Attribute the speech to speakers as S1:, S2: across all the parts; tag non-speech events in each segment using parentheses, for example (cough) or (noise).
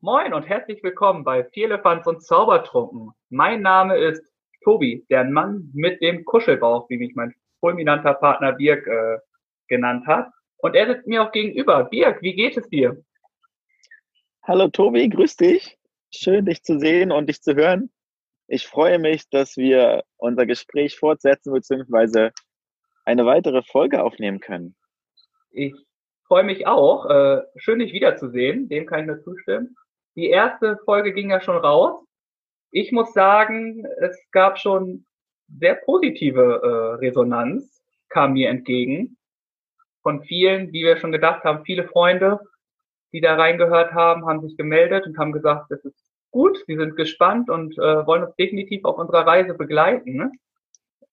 S1: Moin und herzlich willkommen bei Vierlefanz und Zaubertrunken. Mein Name ist Tobi, der Mann mit dem Kuschelbauch, wie mich mein fulminanter Partner Birk äh, genannt hat. Und er sitzt mir auch gegenüber. Birk, wie geht es dir?
S2: Hallo Tobi, grüß dich. Schön, dich zu sehen und dich zu hören. Ich freue mich, dass wir unser Gespräch fortsetzen bzw. eine weitere Folge aufnehmen können.
S1: Ich freue mich auch. Äh, schön, dich wiederzusehen. Dem kann ich nur zustimmen. Die erste Folge ging ja schon raus. Ich muss sagen, es gab schon sehr positive äh, Resonanz, kam mir entgegen. Von vielen, wie wir schon gedacht haben, viele Freunde, die da reingehört haben, haben sich gemeldet und haben gesagt, es ist gut, sie sind gespannt und äh, wollen uns definitiv auf unserer Reise begleiten. Ne?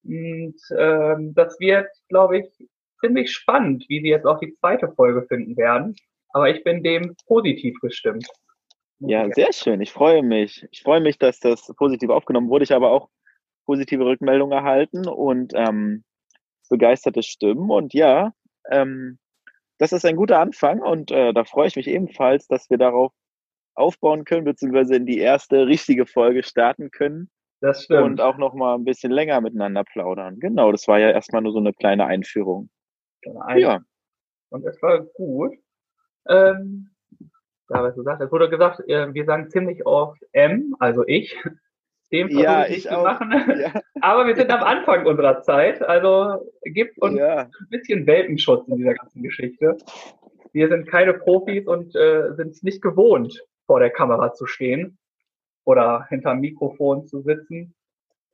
S1: Und ähm, das wird, glaube ich, ziemlich spannend, wie sie jetzt auch die zweite Folge finden werden. Aber ich bin dem positiv gestimmt.
S2: Ja, sehr schön. Ich freue mich. Ich freue mich, dass das positiv aufgenommen wurde. Ich habe auch positive Rückmeldungen erhalten und ähm, begeisterte Stimmen. Und ja, ähm, das ist ein guter Anfang und äh, da freue ich mich ebenfalls, dass wir darauf aufbauen können, beziehungsweise in die erste richtige Folge starten können.
S1: Das stimmt.
S2: Und auch noch mal ein bisschen länger miteinander plaudern. Genau, das war ja erstmal nur so eine kleine Einführung.
S1: Eine ja. Und es war gut. Ähm, ja, was du sagst, es wurde gesagt, äh, wir sagen ziemlich oft M, also ich.
S2: Dem ja, ich auch.
S1: Machen. (laughs) Ja. Aber wir sind am Anfang unserer Zeit, also gibt uns ja. ein bisschen Welpenschutz in dieser ganzen Geschichte. Wir sind keine Profis und äh, sind es nicht gewohnt, vor der Kamera zu stehen oder hinterm Mikrofon zu sitzen.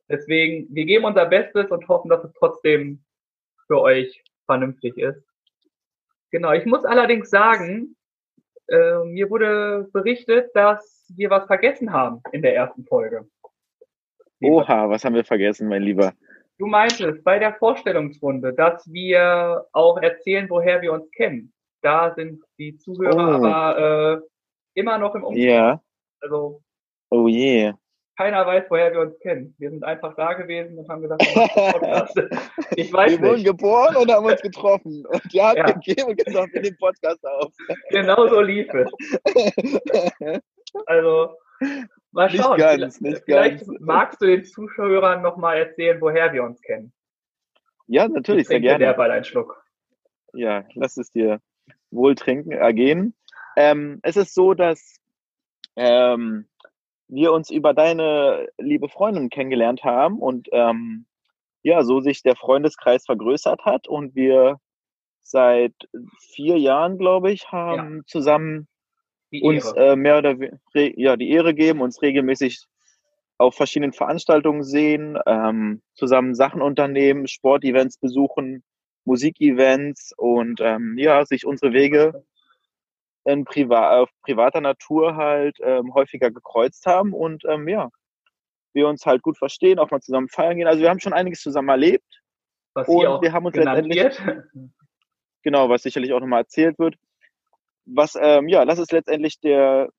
S1: Deswegen, wir geben unser Bestes und hoffen, dass es trotzdem für euch vernünftig ist. Genau, ich muss allerdings sagen, äh, mir wurde berichtet, dass wir was vergessen haben in der ersten Folge.
S2: Oha, was haben wir vergessen, mein Lieber?
S1: Du meintest bei der Vorstellungsrunde, dass wir auch erzählen, woher wir uns kennen. Da sind die Zuhörer oh. aber äh, immer noch im
S2: Umfeld. Ja.
S1: Also.
S2: Oh je.
S1: Keiner weiß, woher wir uns kennen. Wir sind einfach da gewesen und haben gesagt, Podcast. (laughs)
S2: ich weiß wir nicht. Wir wurden geboren und haben uns getroffen. Und die hat ja. gegeben und gesagt, wir nehmen Podcast auf.
S1: Genau so lief es. Also, mal schauen.
S2: Nicht ganz, nicht
S1: Vielleicht
S2: ganz.
S1: magst du den Zuschauern nochmal erzählen, woher wir uns kennen.
S2: Ja, natürlich, sehr gerne.
S1: Der einen Schluck.
S2: Ja, lass es dir wohl trinken, ergehen. Ähm, es ist so, dass ähm, wir uns über deine liebe Freundin kennengelernt haben und ähm, ja, so sich der Freundeskreis vergrößert hat und wir seit vier Jahren, glaube ich, haben ja. zusammen uns äh, mehr oder ja, die Ehre geben, uns regelmäßig auf verschiedenen Veranstaltungen sehen, ähm, zusammen Sachen unternehmen, Sportevents besuchen, Musikevents und ähm, ja, sich unsere Wege in Priva auf privater Natur halt ähm, häufiger gekreuzt haben und ähm, ja, wir uns halt gut verstehen, auch mal zusammen feiern gehen. Also wir haben schon einiges zusammen erlebt.
S1: Was und wir haben uns letztendlich wird. (laughs)
S2: genau, was sicherlich auch nochmal erzählt wird. Was ähm, ja, das ist letztendlich der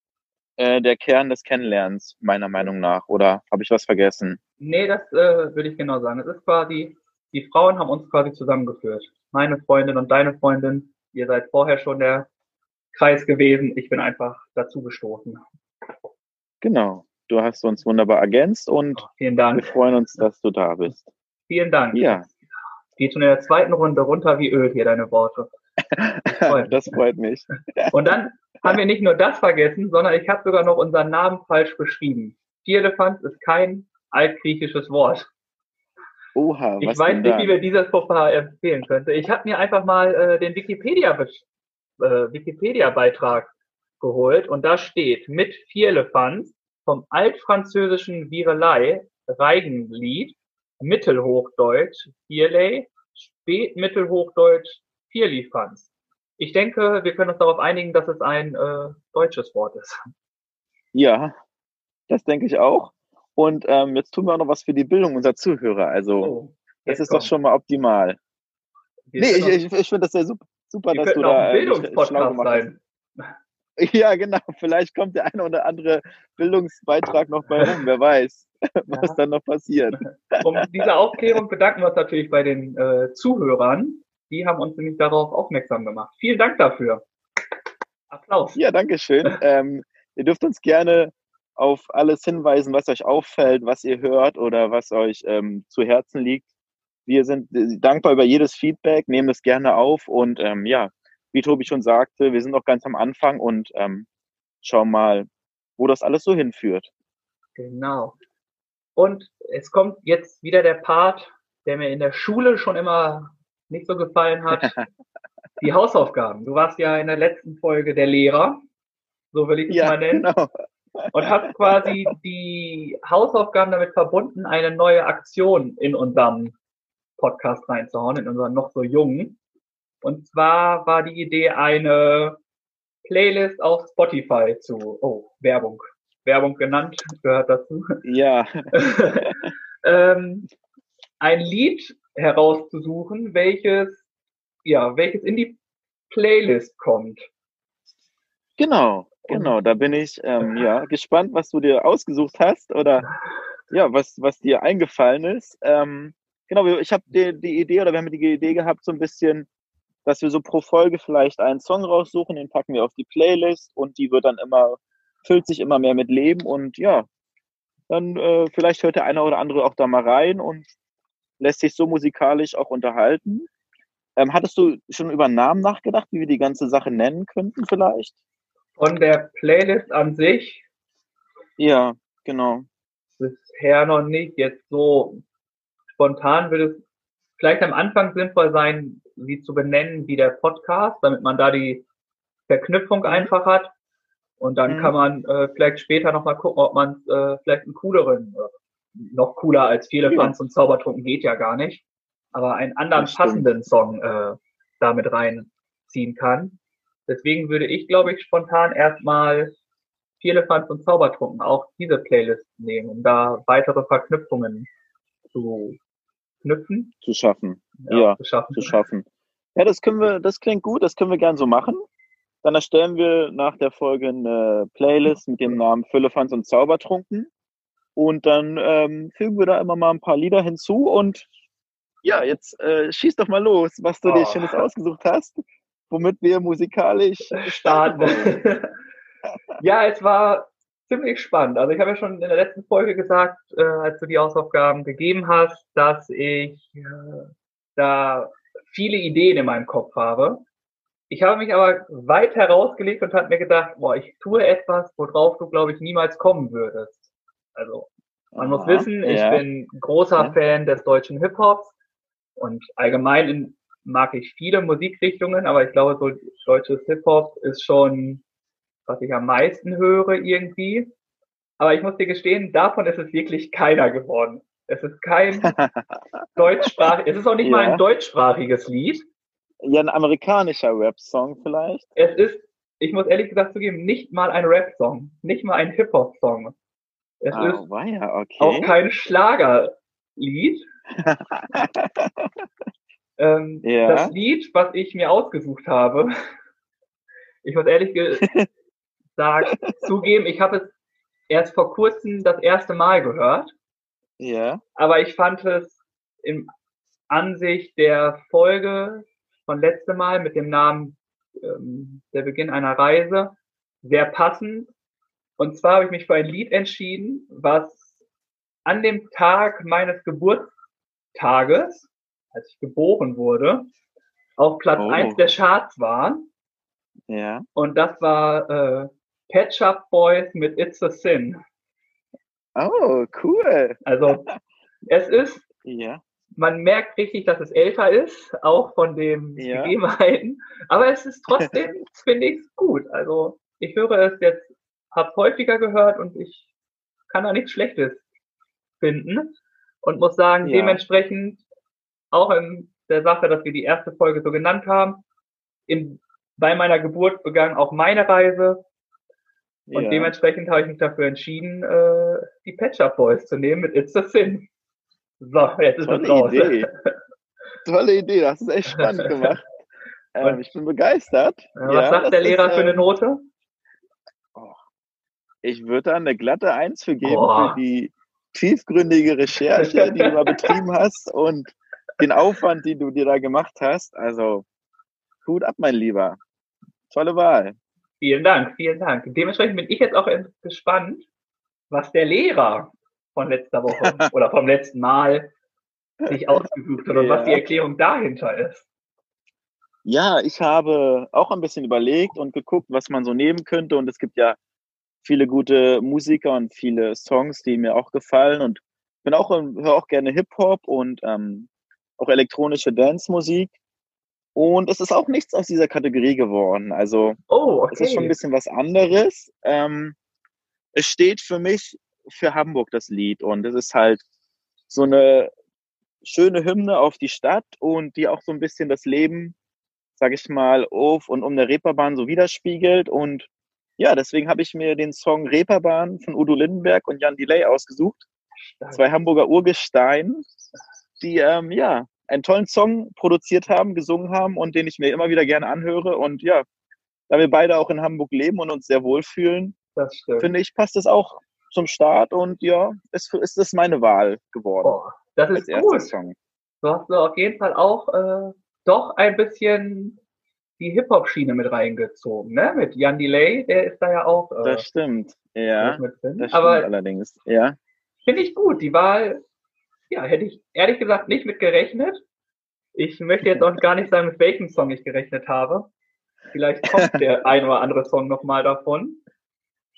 S2: äh, der Kern des Kennenlernens meiner Meinung nach. Oder habe ich was vergessen?
S1: Nee, das äh, würde ich genau sagen. Es ist quasi die Frauen haben uns quasi zusammengeführt. Meine Freundin und deine Freundin. Ihr seid vorher schon der Kreis gewesen. Ich bin einfach dazu gestoßen.
S2: Genau. Du hast uns wunderbar ergänzt und
S1: oh,
S2: wir freuen uns, dass du da bist.
S1: Vielen Dank.
S2: Ja.
S1: Geht schon in der zweiten Runde runter wie Öl hier, deine Worte.
S2: Das (laughs) freut, das freut mich. (laughs)
S1: Und dann haben wir nicht nur das vergessen, sondern ich habe sogar noch unseren Namen falsch beschrieben. Vierlefanz ist kein altgriechisches Wort.
S2: Oha,
S1: was Ich weiß nicht, wie wir dieses Fauxpas empfehlen könnte. Ich habe mir einfach mal äh, den Wikipedia äh, Wikipedia-Beitrag geholt und da steht mit Vierlefanz vom altfranzösischen Virelei, Reigenlied, Mittelhochdeutsch Vierley, Spätmittelhochdeutsch Vierlifanz. Ich denke, wir können uns darauf einigen, dass es ein äh, deutsches Wort ist.
S2: Ja, das denke ich auch. Und ähm, jetzt tun wir auch noch was für die Bildung unserer Zuhörer. Also, oh, das ist kommt. doch schon mal optimal. Wir nee, ich, ich, ich finde das sehr super, super,
S1: Wir
S2: dass du
S1: da äh, Bildungspodcast sein. (laughs)
S2: Ja, genau. Vielleicht kommt der eine oder andere Bildungsbeitrag noch bei rum. Wer weiß, (laughs) was ja. dann noch passiert. (laughs)
S1: Um diese Aufklärung bedanken wir uns natürlich bei den äh, Zuhörern. Die haben uns nämlich darauf aufmerksam gemacht. Vielen Dank dafür. Applaus.
S2: Ja, danke schön. ähm, ihr dürft uns gerne auf alles hinweisen, was euch auffällt, was ihr hört oder was euch ähm, zu Herzen liegt. Wir sind äh, dankbar über jedes Feedback, nehmen es gerne auf und ähm, ja, wie Tobi schon sagte, wir sind noch ganz am Anfang und ähm, schauen mal, wo das alles so hinführt.
S1: Genau. Und es kommt jetzt wieder der Part, der mir in der Schule schon immer nicht so gefallen hat. (laughs) Die Hausaufgaben. Du warst ja in der letzten Folge der Lehrer, so will ich es ja, mal nennen. Genau. Und hast quasi die Hausaufgaben damit verbunden, eine neue Aktion in unserem Podcast reinzuhauen, in unseren noch so jungen. Und zwar war die Idee, eine Playlist auf Spotify zu, oh, Werbung, Werbung genannt, gehört dazu.
S2: Ja. (laughs)
S1: ähm, ein Lied herauszusuchen, welches, ja, welches in die Playlist kommt.
S2: Genau, genau. Da bin ich ähm, ja (laughs) gespannt, was du dir ausgesucht hast oder ja, was, was dir eingefallen ist. Ähm, genau, ich habe die, die Idee oder wir haben die Idee gehabt, so ein bisschen, dass wir so pro Folge vielleicht einen Song raussuchen, den packen wir auf die Playlist und die wird dann immer, füllt sich immer mehr mit Leben und ja, dann äh, vielleicht hört der eine oder andere auch da mal rein und lässt sich so musikalisch auch unterhalten. Ähm, hattest du schon über Namen nachgedacht, wie wir die ganze Sache nennen könnten vielleicht?
S1: Von der Playlist an sich?
S2: Ja, genau.
S1: Bisher noch nicht. Jetzt so spontan würde es vielleicht am Anfang sinnvoll sein, sie zu benennen wie der Podcast, damit man da die Verknüpfung mhm. einfach hat. Und dann mhm. kann man äh, vielleicht später nochmal gucken, ob man äh, vielleicht einen cooleren, äh, noch cooler als viele ja. Fans und Zaubertrunken geht ja gar nicht, aber einen anderen passenden Song äh, damit reinziehen kann. Deswegen würde ich, glaube ich, spontan erstmal Vierlefanz und Zaubertrunken auch diese Playlist nehmen, um da weitere Verknüpfungen zu knüpfen.
S2: Zu schaffen. Ja, ja zu, schaffen. zu schaffen. Ja, das können wir, das klingt gut, das können wir gern so machen. Dann erstellen wir nach der Folge eine Playlist mit dem Namen Füllefanz und Zaubertrunken. Und dann ähm, fügen wir da immer mal ein paar Lieder hinzu. Und ja, jetzt äh, schieß doch mal los, was du oh. dir Schönes ausgesucht hast, womit wir musikalisch starten. (laughs)
S1: ja, es war ziemlich spannend. Also ich habe ja schon in der letzten Folge gesagt, äh, als du die Hausaufgaben gegeben hast, dass ich äh, da viele Ideen in meinem Kopf habe. Ich habe mich aber weit herausgelegt und habe mir gedacht, boah, ich tue etwas, worauf du, glaube ich, niemals kommen würdest. Also man Aha, muss wissen, ich ja. bin großer ja. Fan des deutschen Hip-Hops und allgemein in, mag ich viele Musikrichtungen, aber ich glaube, so deutsches Hip-Hop ist schon was ich am meisten höre irgendwie. Aber ich muss dir gestehen, davon ist es wirklich keiner geworden. Es ist kein (laughs) deutschsprachig, es ist auch nicht ja. mal ein deutschsprachiges Lied.
S2: Ja, ein amerikanischer Rap-Song vielleicht.
S1: Es ist, ich muss ehrlich gesagt zugeben, nicht mal ein Rap-Song, nicht mal ein Hip-Hop-Song. Es oh, ist
S2: ja, okay.
S1: auch kein Schlagerlied. (laughs) ähm, ja. Das Lied, was ich mir ausgesucht habe, (laughs) ich muss ehrlich sag, zugeben, ich habe es erst vor kurzem das erste Mal gehört.
S2: Ja.
S1: Aber ich fand es in Ansicht der Folge von letztem Mal mit dem Namen ähm, Der Beginn einer Reise sehr passend. Und zwar habe ich mich für ein Lied entschieden, was an dem Tag meines Geburtstages, als ich geboren wurde, auf Platz oh. 1 der Charts war.
S2: Ja.
S1: Und das war äh, Ketchup Boys mit It's a Sin.
S2: Oh, cool.
S1: Also, es ist,
S2: ja.
S1: man merkt richtig, dass es älter ist, auch von den ja. Gegebenheiten. Aber es ist trotzdem, (laughs) finde ich, gut. Also, ich höre es jetzt, habe häufiger gehört und ich kann da nichts Schlechtes finden. Und muss sagen, ja. dementsprechend, auch in der Sache, dass wir die erste Folge so genannt haben, in, bei meiner Geburt begann auch meine Reise und ja. dementsprechend habe ich mich dafür entschieden, äh, die Patch Up Boys zu nehmen mit It's a Sin. So, jetzt ist
S2: Tolle es raus. Idee. (laughs) Tolle Idee, das ist echt spannend (laughs) gemacht. Ähm, ich bin begeistert.
S1: Ja, was ja, sagt der Lehrer ist, für eine ähm, Note?
S2: Oh, ich würde da eine glatte Eins für geben, oh. für die tiefgründige Recherche, die du da (laughs) betrieben hast und den Aufwand, den du dir da gemacht hast. Also, Hut ab, mein Lieber. Tolle Wahl.
S1: Vielen Dank, vielen Dank. Dementsprechend bin ich jetzt auch gespannt, was der Lehrer von letzter Woche (laughs) oder vom letzten Mal sich ausgesucht hat und ja. was die Erklärung dahinter ist.
S2: Ja, ich habe auch ein bisschen überlegt und geguckt, was man so nehmen könnte. Und es gibt ja viele gute Musiker und viele Songs, die mir auch gefallen. Und bin auch höre auch gerne Hip Hop und ähm, auch elektronische Dance-Musik. Und es ist auch nichts aus dieser Kategorie geworden. Also oh, okay. es ist schon ein bisschen was anderes. Ähm, es steht für mich für Hamburg das Lied und es ist halt so eine schöne Hymne auf die Stadt und die auch so ein bisschen das Leben, sag ich mal, auf und um der Reeperbahn so widerspiegelt. Und ja, deswegen habe ich mir den Song Reeperbahn von Udo Lindenberg und Jan Delay ausgesucht. Zwei Hamburger Urgestein, die ähm, ja einen tollen Song produziert haben, gesungen haben und den ich mir immer wieder gerne anhöre. Und ja, da wir beide auch in Hamburg leben und uns sehr wohlfühlen, finde ich, passt es auch zum Start und ja, ist, ist das meine Wahl geworden. Oh,
S1: das ist gut. Song. Du hast auf jeden Fall auch äh, doch ein bisschen die Hip-Hop-Schiene mit reingezogen, ne? Mit Jan Delay, der ist da ja auch.
S2: Äh, das stimmt, ja. Das stimmt
S1: Aber
S2: allerdings, ja.
S1: Finde ich gut. Die Wahl, ja, hätte ich ehrlich gesagt nicht mit gerechnet. Ich möchte jetzt auch gar nicht sagen, mit welchem Song ich gerechnet habe. Vielleicht kommt der (laughs) ein oder andere Song nochmal davon.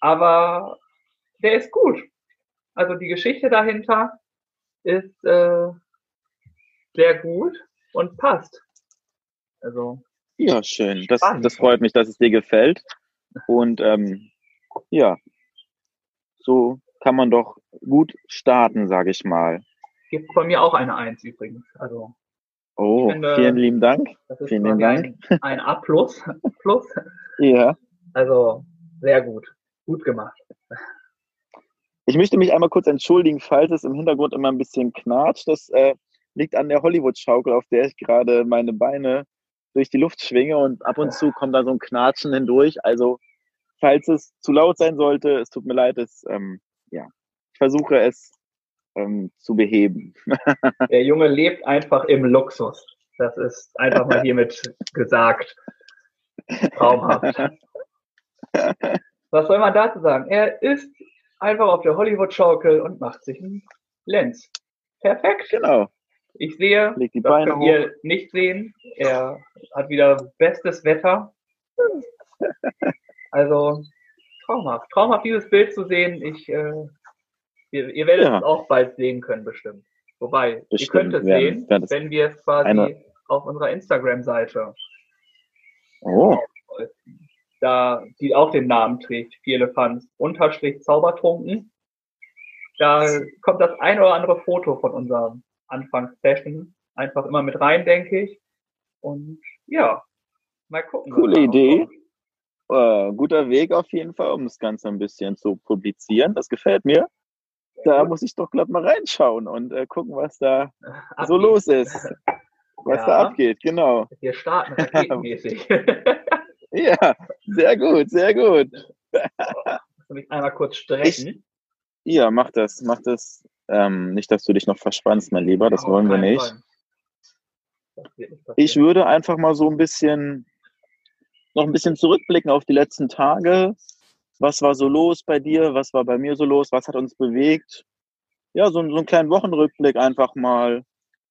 S1: Aber der ist gut. Also die Geschichte dahinter ist äh, sehr gut und passt. Also.
S2: Ja, schön. Das, das freut mich, dass es dir gefällt. Und ähm, ja, so kann man doch gut starten, sage ich mal.
S1: Gibt von mir auch eine Eins übrigens. Also.
S2: Oh, finde, vielen lieben Dank. Vielen lieben
S1: Dank. Ein, ein A plus. plus.
S2: Ja.
S1: Also sehr gut. Gut gemacht.
S2: Ich möchte mich einmal kurz entschuldigen, falls es im Hintergrund immer ein bisschen knatscht. Das äh, liegt an der Hollywood-Schaukel, auf der ich gerade meine Beine durch die Luft schwinge und ab und zu kommt da so ein Knatschen hindurch. Also, falls es zu laut sein sollte, es tut mir leid, es, ähm, ja, ich versuche es ähm, zu beheben. (laughs)
S1: Der Junge lebt einfach im Luxus. Das ist einfach mal hiermit gesagt. Traumhaft. Was soll man dazu sagen? Er ist einfach auf der Hollywood-Schaukel und macht sich einen Lenz. Perfekt.
S2: Genau.
S1: Ich sehe,
S2: Legt die Beine
S1: das könnt ihr nicht sehen. Er hat wieder bestes Wetter. (laughs) Also traumhaft. Traumhaft, dieses Bild zu sehen. Ich, äh, ihr, ihr werdet ja. es auch bald sehen können, bestimmt. Wobei, bestimmt. ihr könnt es sehen, wenn wir es quasi eine... auf unserer Instagram-Seite
S2: oh
S1: da, die auch den Namen trägt, Vierlefanz, unterstrich Zaubertrunken. Da kommt das ein oder andere Foto von unserem Anfangssession einfach immer mit rein, denke ich. Und ja, mal gucken.
S2: Coole Idee. Äh, guter Weg auf jeden Fall, um das Ganze ein bisschen zu publizieren. Das gefällt mir. Da muss ich doch glatt mal reinschauen und äh, gucken, was da abgeht. so los ist. Was ja. da abgeht, genau.
S1: Wir starten raketenmäßig. (laughs)
S2: Ja, sehr gut, sehr gut.
S1: Du mich einmal kurz strecken? Ich,
S2: ja, mach das, mach das. Ähm, nicht, dass du dich noch verspannst, mein Lieber, das oh, wollen wir nicht. Ich würde einfach mal so ein bisschen, noch ein bisschen zurückblicken auf die letzten Tage. Was war so los bei dir? Was war bei mir so los? Was hat uns bewegt? Ja, so, so einen kleinen Wochenrückblick einfach mal,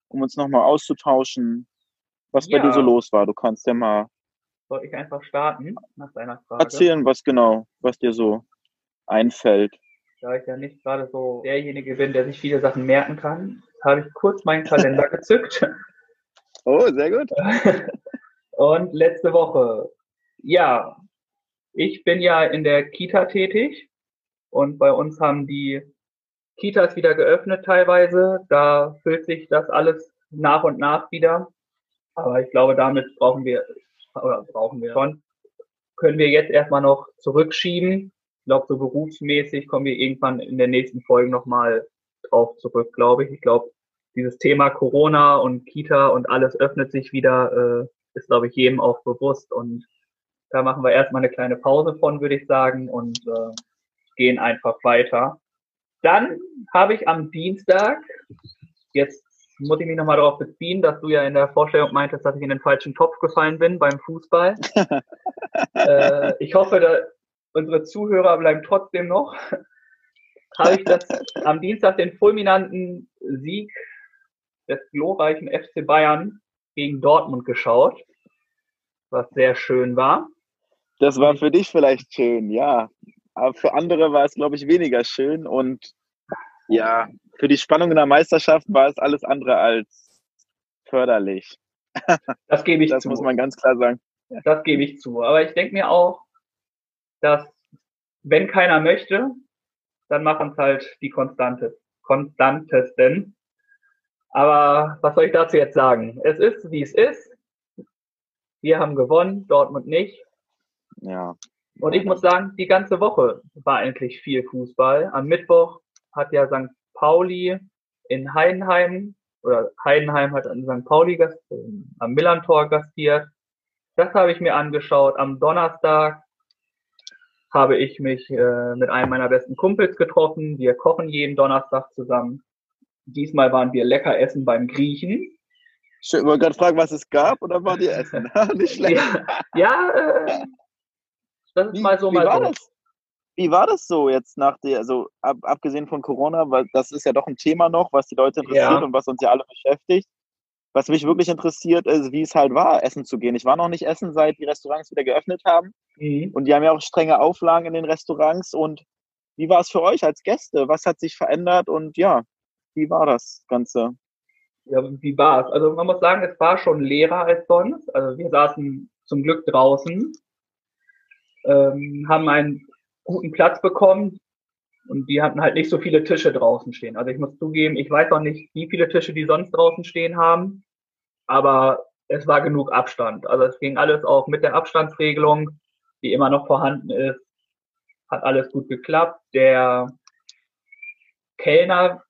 S2: um uns nochmal auszutauschen, was ja. bei dir so los war. Du kannst ja mal
S1: soll ich einfach starten nach deiner Frage?
S2: Erzählen, was genau, was dir so einfällt.
S1: Da ich ja nicht gerade so derjenige bin, der sich viele Sachen merken kann, habe ich kurz meinen Kalender (laughs) gezückt.
S2: Oh, sehr gut. (laughs)
S1: Und letzte Woche, ja, ich bin ja in der Kita tätig und bei uns haben die Kitas wieder geöffnet teilweise. Da füllt sich das alles nach und nach wieder. Aber ich glaube, damit brauchen wir oder brauchen wir schon, können wir jetzt erstmal noch zurückschieben. Ich glaube, so berufsmäßig kommen wir irgendwann in der nächsten Folge nochmal drauf zurück, glaube ich. Ich glaube, dieses Thema Corona und Kita und alles öffnet sich wieder, äh, ist, glaube ich, jedem auch bewusst. Und da machen wir erstmal eine kleine Pause von, würde ich sagen, und äh, gehen einfach weiter. Dann habe ich am Dienstag, jetzt muss ich mich nochmal darauf beziehen, dass du ja in der Vorstellung meintest, dass ich in den falschen Topf gefallen bin beim Fußball. (laughs) äh, ich hoffe, da, unsere Zuhörer bleiben trotzdem noch. Habe ich das am Dienstag den fulminanten Sieg des glorreichen FC Bayern gegen Dortmund geschaut, was sehr schön war.
S2: Das war für dich vielleicht schön, ja. Aber für andere war es, glaube ich, weniger schön. Und ja, für die Spannung in der Meisterschaft war es alles andere als förderlich. (laughs)
S1: Das gebe ich
S2: das
S1: zu.
S2: Das muss man ganz klar sagen.
S1: Das gebe ich zu. Aber ich denke mir auch, dass wenn keiner möchte, dann machen es halt die Konstante, Konstantesten. Aber was soll ich dazu jetzt sagen? Es ist, wie es ist. Wir haben gewonnen, Dortmund nicht.
S2: Ja.
S1: Und ich muss sagen, die ganze Woche war eigentlich viel Fußball. Am Mittwoch hat ja St. Pauli in Heidenheim oder Heidenheim hat an St. Pauli gast, äh, am Millantor gastiert. Das habe ich mir angeschaut. Am Donnerstag habe ich mich äh, mit einem meiner besten Kumpels getroffen. Wir kochen jeden Donnerstag zusammen. Diesmal waren wir lecker essen beim Griechen.
S2: Ich wollte gerade fragen, was es gab oder war die Essen? (laughs) Nicht schlecht.
S1: Ja, ja äh, das ist
S2: wie,
S1: mal so,
S2: wie
S1: mal
S2: war
S1: so.
S2: Das? Wie war das so jetzt nach der, also ab, abgesehen von Corona, weil das ist ja doch ein Thema noch, was die Leute interessiert
S1: Ja.
S2: und was uns ja alle beschäftigt. Was mich wirklich interessiert, ist, wie es halt war, essen zu gehen. Ich war noch nicht essen, seit die Restaurants wieder geöffnet haben.
S1: Mhm.
S2: Und die haben ja auch strenge Auflagen in den Restaurants. Und wie war es für euch als Gäste? Was hat sich verändert? Und ja, wie war das Ganze?
S1: Ja, wie war's? Also man muss sagen, es war schon leerer als sonst. Also wir saßen zum Glück draußen, ähm, haben einen guten Platz bekommen und die hatten halt nicht so viele Tische draußen stehen. Also ich muss zugeben, ich weiß auch nicht, wie viele Tische die sonst draußen stehen haben, aber es war genug Abstand. Also es ging alles auch mit der Abstandsregelung, die immer noch vorhanden ist, hat alles gut geklappt. Der Kellner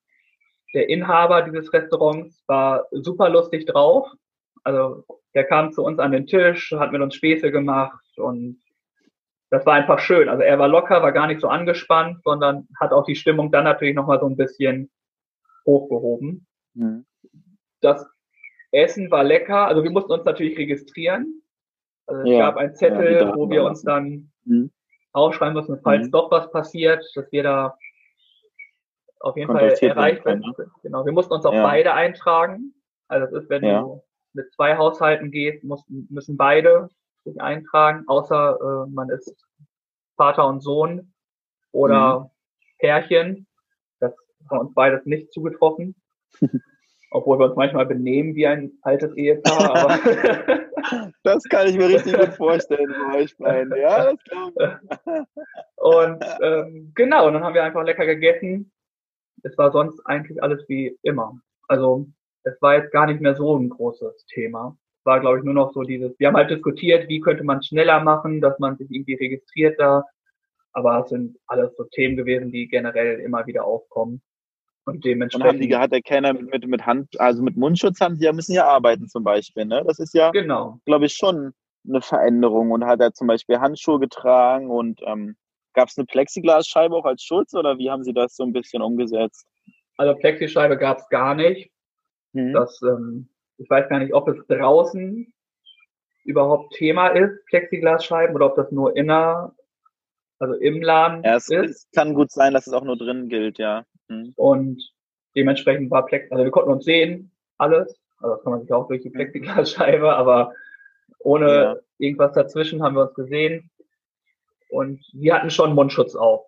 S1: der Inhaber dieses Restaurants war super lustig drauf. Also der kam zu uns an den Tisch, hat mit uns Späße gemacht und das war einfach schön. Also er war locker, war gar nicht so angespannt, sondern hat auch die Stimmung dann natürlich nochmal so ein bisschen hochgehoben.
S2: Hm.
S1: Das Essen war lecker. Also wir mussten uns natürlich registrieren. Also es
S2: Ja,
S1: gab einen Zettel,
S2: ja,
S1: wo wir uns dann
S2: Hm.
S1: aufschreiben müssen, falls
S2: Mhm.
S1: doch was passiert, dass wir da auf jeden Fall
S2: werden
S1: erreicht werden. Genau, wir mussten uns auch
S2: Ja.
S1: beide eintragen. Also das ist, wenn du mit zwei Haushalten gehst, mussten, müssen beide sich eintragen, außer äh, man ist Vater und Sohn oder
S2: Mhm.
S1: Pärchen. Das war uns beides nicht zugetroffen. (laughs) Obwohl wir uns manchmal benehmen wie ein altes Ehepaar. Aber (laughs)
S2: Das kann ich mir richtig gut vorstellen bei euch beiden. Ja, das glaube ich. (laughs)
S1: Und ähm, genau, und dann haben wir einfach lecker gegessen. Es war sonst eigentlich alles wie immer. Also es war jetzt gar nicht mehr so ein großes Thema. War, glaube ich, nur noch so dieses, wir haben halt diskutiert, wie könnte man schneller machen, dass man sich irgendwie registriert da. Aber es sind alles so Themen gewesen, die generell immer wieder aufkommen. Und
S2: Und
S1: dementsprechend.
S2: haben die, hat der Kellner mit, mit, mit Hand, also mit Mundschutz haben die ja, müssen ja arbeiten zum Beispiel, ne? Das ist ja,
S1: genau.
S2: glaube ich, schon eine Veränderung. Und hat er zum Beispiel Handschuhe getragen und ähm, gab es eine Plexiglasscheibe auch als Schutz oder wie haben sie das so ein bisschen umgesetzt?
S1: Also Plexischeibe gab es gar nicht.
S2: Hm?
S1: Das, ähm, ich weiß gar nicht, ob es draußen überhaupt Thema ist, Plexiglasscheiben, oder ob das nur inner, also im Laden
S2: Ja, es,
S1: ist.
S2: es kann gut sein, dass es auch nur drin gilt, ja. Hm.
S1: Und dementsprechend war Plex, also wir konnten uns sehen, alles. Also das kann man sich auch durch die Plexiglasscheibe, aber ohne
S2: Ja.
S1: irgendwas dazwischen haben wir uns gesehen. Und wir hatten schon Mundschutz auf.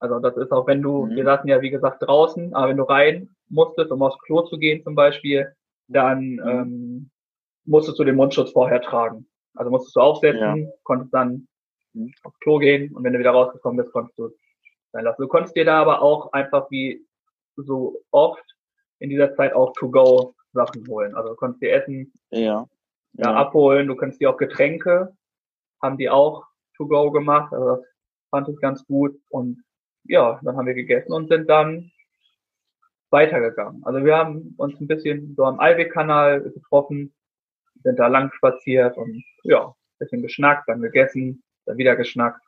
S1: Also das ist auch, wenn du,
S2: Mhm.
S1: wir saßen ja wie gesagt draußen, aber wenn du rein musstest, um aufs Klo zu gehen zum Beispiel, dann
S2: Mhm.
S1: ähm, musstest du den Mundschutz vorher tragen. Also musstest du aufsetzen, konntest dann
S2: Mhm.
S1: aufs Klo gehen und wenn du wieder rausgekommen bist, konntest du sein lassen. Du konntest dir da aber auch einfach wie so oft in dieser Zeit auch To-Go Sachen holen. Also du konntest dir Essen
S2: Ja.
S1: ja, abholen, du kannst dir auch Getränke, haben die auch to go gemacht, also das fand ich ganz gut und ja, dann haben wir gegessen und sind dann weitergegangen. Also wir haben uns ein bisschen so am Alweg-Kanal getroffen, sind da lang spaziert und ja, ein bisschen geschnackt, dann gegessen, dann wieder geschnackt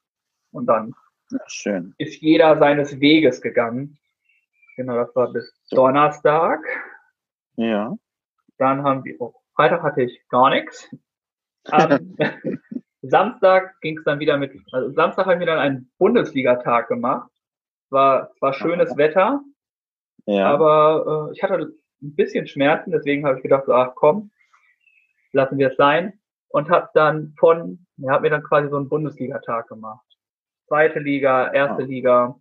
S1: und dann
S2: ja.
S1: Ist jeder seines Weges gegangen. Genau, das war bis Donnerstag.
S2: Ja.
S1: Dann haben wir, oh, Freitag hatte ich gar nichts. Am (laughs) Samstag ging es dann wieder mit, also Samstag haben wir dann einen Bundesligatag gemacht. War, war schönes. Wetter, ja. aber äh, ich hatte ein bisschen Schmerzen, deswegen habe ich gedacht, ach komm, lassen wir es sein. Und habe dann von, ja, habe mir dann quasi so einen Bundesligatag gemacht. Zweite Liga, erste oh. Liga.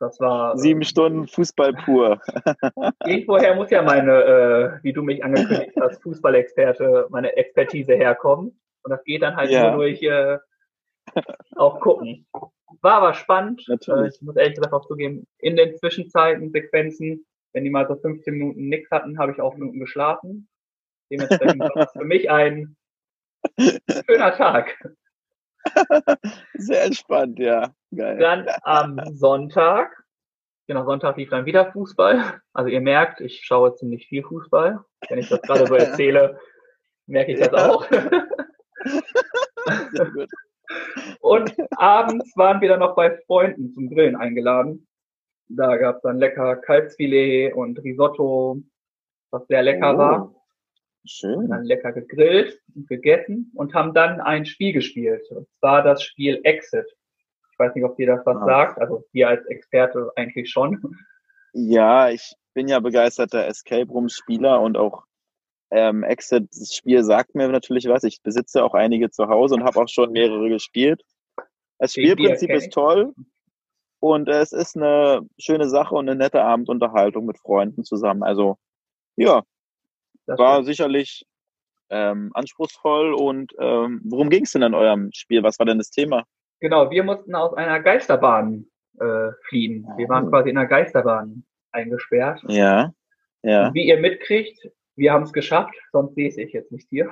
S1: Das war.
S2: Sieben äh, Stunden Fußball pur. (laughs)
S1: Irgendwoher muss ja meine, äh, wie du mich angekündigt hast, Fußballexperte, meine Expertise herkommen. Und das geht dann halt ja. nur durch äh, auch gucken. War aber spannend. Äh, ich muss ehrlich gesagt auch zugeben, in den Zwischenzeiten, Sequenzen, wenn die mal so 15 Minuten nichts hatten, habe ich auch Minuten geschlafen. Dementsprechend war das für mich ein schöner Tag. (laughs)
S2: Sehr entspannt, ja.
S1: Geil. Dann am Sonntag, genau, Sonntag lief dann wieder Fußball. Also ihr merkt, ich schaue ziemlich viel Fußball. Wenn ich das gerade so (laughs) erzähle, merke ich das ja. auch. Sehr gut. Und abends waren wir dann noch bei Freunden zum Grillen eingeladen. Da gab es dann lecker Kalbsfilet und Risotto, was sehr lecker oh, war. Schön. Dann lecker gegrillt und gegessen und haben dann ein Spiel gespielt. Und zwar das Spiel Exit. Ich weiß nicht, ob dir das was ah. sagt. Also dir als Experte eigentlich schon.
S2: Ja, ich bin ja begeisterter Escape Room Spieler und auch ähm, Exit, das Spiel sagt mir natürlich was. Ich besitze auch einige zu Hause und habe auch schon mehrere gespielt. Das Spielprinzip ist toll und es ist eine schöne Sache und eine nette Abendunterhaltung mit Freunden zusammen. Also ja, war sicherlich ähm, anspruchsvoll. Und ähm, worum ging es denn in eurem Spiel? Was war denn das Thema?
S1: Genau, wir mussten aus einer Geisterbahn äh, fliehen. Wir waren oh. quasi in einer Geisterbahn eingesperrt.
S2: Ja. Ja.
S1: Und wie ihr mitkriegt, wir haben es geschafft, sonst sehe ich jetzt nicht hier.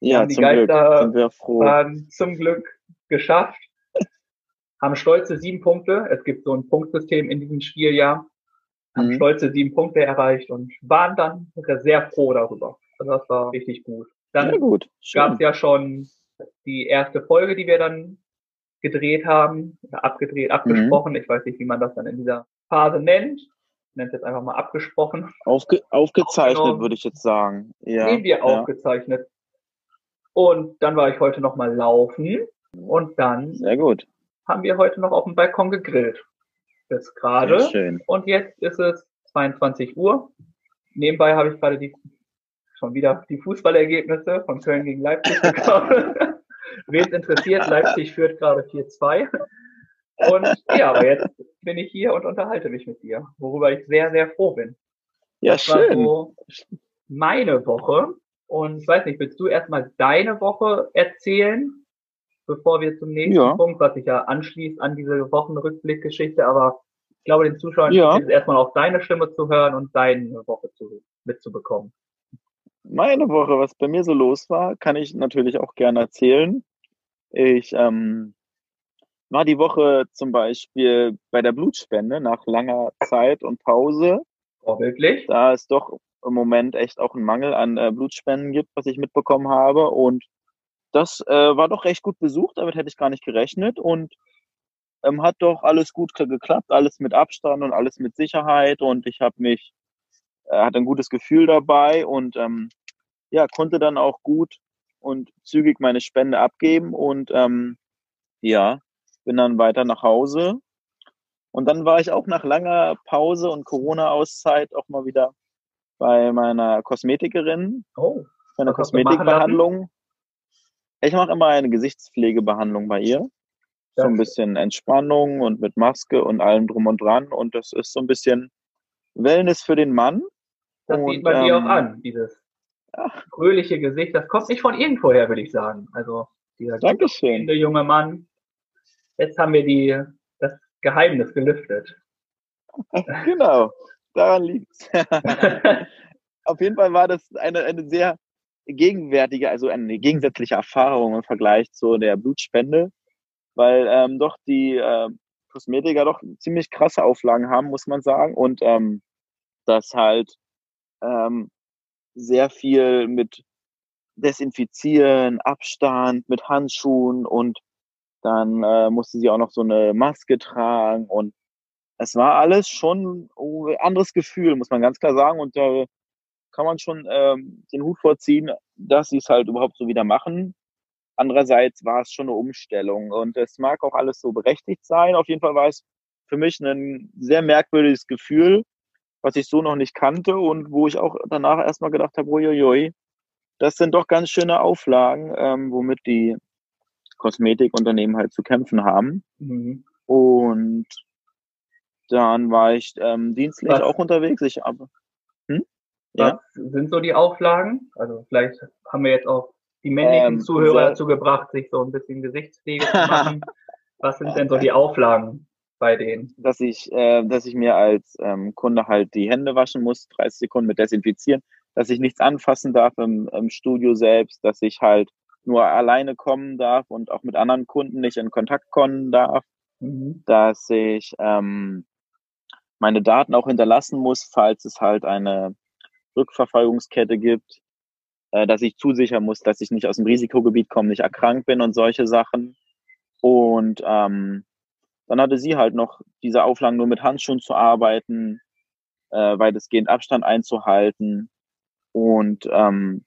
S2: Ja,
S1: die
S2: zum
S1: Geister
S2: Glück. Sind wir froh.
S1: waren zum Glück geschafft. haben stolze sieben Punkte. Es gibt so ein Punktsystem in diesem Spiel ja. Haben mhm. stolze sieben Punkte erreicht und waren dann sehr froh darüber. Also das war richtig gut. Dann gab es ja schon die erste Folge, die wir dann gedreht haben, abgedreht, abgesprochen. Mhm. Ich weiß nicht, wie man das dann in dieser Phase nennt nenne es jetzt einfach mal abgesprochen.
S2: Aufge aufgezeichnet, würde ich jetzt sagen.
S1: Ja. Nehmen wir ja. aufgezeichnet. Und dann war ich heute noch mal laufen und dann
S2: Sehr gut.
S1: haben wir heute noch auf dem Balkon gegrillt. Bis gerade. Und jetzt ist es 22 Uhr. Nebenbei habe ich gerade die schon wieder die Fußballergebnisse von Köln gegen Leipzig (laughs) bekommen. Wen es interessiert, Leipzig führt gerade 4-2. Und ja, aber jetzt bin ich hier und unterhalte mich mit dir, worüber ich sehr, sehr froh bin.
S2: Ja, das schön. So
S1: meine Woche. Und ich weiß nicht, willst du erstmal deine Woche erzählen, bevor wir zum nächsten ja. Punkt, was sich ja anschließt an diese Wochenrückblickgeschichte, aber ich glaube, den Zuschauern ja. ist erstmal auch deine Stimme zu hören und deine Woche zu, mitzubekommen.
S2: Meine Woche, was bei mir so los war, kann ich natürlich auch gerne erzählen. Ich ähm, war die Woche zum Beispiel bei der Blutspende nach langer Zeit und Pause.
S1: Oh, wirklich?
S2: Da es doch im Moment echt auch einen Mangel an äh, Blutspenden gibt, was ich mitbekommen habe. Und das äh, war doch recht gut besucht, damit hätte ich gar nicht gerechnet. Und ähm, hat doch alles gut geklappt, alles mit Abstand und alles mit Sicherheit. Und ich habe mich, äh, hatte ein gutes Gefühl dabei und ähm, ja, konnte dann auch gut und zügig meine Spende abgeben. Und ähm, ja, bin dann weiter nach Hause. Und dann war ich auch nach langer Pause und Corona-Auszeit auch mal wieder bei meiner Kosmetikerin. Oh. Meine Kosmetikbehandlung. Ich mache immer eine Gesichtspflegebehandlung bei ihr. So ein bisschen Entspannung und mit Maske und allem drum und dran. Und das ist so ein bisschen Wellness für den Mann.
S1: Das
S2: und,
S1: sieht man ähm, dir auch an, dieses ach, fröhliche Gesicht. Das kommt nicht von irgendwoher, würde ich sagen. Also dieser junge Mann, jetzt haben wir die, das Geheimnis gelüftet. (laughs)
S2: genau, daran liegt's. (laughs) Auf jeden Fall war das eine, eine sehr gegenwärtige, also eine gegensätzliche Erfahrung im Vergleich zu der Blutspende, weil ähm, doch die äh, Kosmetiker doch ziemlich krasse Auflagen haben, muss man sagen, und ähm, das halt ähm, sehr viel mit Desinfizieren, Abstand, mit Handschuhen und dann äh, musste sie auch noch so eine Maske tragen und es war alles schon ein anderes Gefühl, muss man ganz klar sagen. Und da kann man schon ähm, den Hut vorziehen, dass sie es halt überhaupt so wieder machen. andererseits war es schon eine Umstellung und es mag auch alles so berechtigt sein. Auf jeden Fall war es für mich ein sehr merkwürdiges Gefühl, was ich so noch nicht kannte und wo ich auch danach erstmal gedacht habe, uiuiui, das sind doch ganz schöne Auflagen, ähm, womit die Kosmetikunternehmen halt zu kämpfen haben. Mhm. Und dann war ich ähm, dienstlich was, auch unterwegs. Ich habe.
S1: Hm? Was ja? sind so die Auflagen? Also vielleicht haben wir jetzt auch die männlichen ähm, Zuhörer dazu gebracht, sich so ein bisschen Gesichtspflege zu machen. (laughs) was sind denn so die Auflagen bei denen?
S2: Dass ich, äh, dass ich mir als ähm, Kunde halt die Hände waschen muss, 30 Sekunden mit desinfizieren, dass ich nichts anfassen darf im, im Studio selbst, dass ich halt nur alleine kommen darf und auch mit anderen Kunden nicht in Kontakt kommen darf, mhm. dass ich ähm, meine Daten auch hinterlassen muss, falls es halt eine Rückverfolgungskette gibt, äh, dass ich zusichern muss, dass ich nicht aus dem Risikogebiet komme, nicht erkrankt bin und solche Sachen. Und ähm, dann hatte sie halt noch diese Auflagen, nur mit Handschuhen zu arbeiten, äh, weitestgehend Abstand einzuhalten. Und ähm,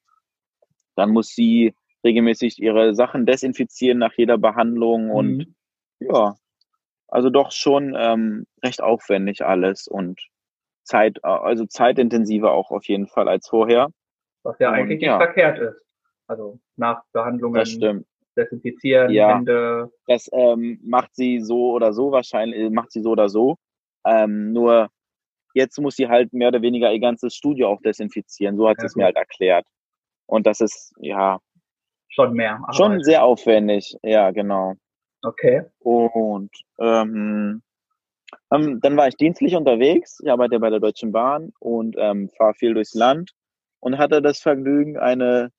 S2: dann muss sie regelmäßig ihre Sachen desinfizieren nach jeder Behandlung und mhm. ja, also doch schon ähm, recht aufwendig alles und Zeit, also zeitintensiver auch auf jeden Fall als vorher.
S1: Was ja und, eigentlich ja. nicht verkehrt ist. Also nach Behandlungen
S2: das stimmt.
S1: desinfizieren,
S2: ja, Hände. Das ähm, macht sie so oder so wahrscheinlich, macht sie so oder so. Ähm, nur jetzt muss sie halt mehr oder weniger ihr ganzes Studio auch desinfizieren. So hat ja, sie es mir halt erklärt. Und das ist, ja,
S1: schon mehr.
S2: Arbeit. Schon sehr aufwendig, ja, genau.
S1: Okay.
S2: Und ähm, ähm, dann war ich dienstlich unterwegs. Ich arbeite bei der Deutschen Bahn und ähm, fahre viel durchs Land und hatte das Vergnügen, eine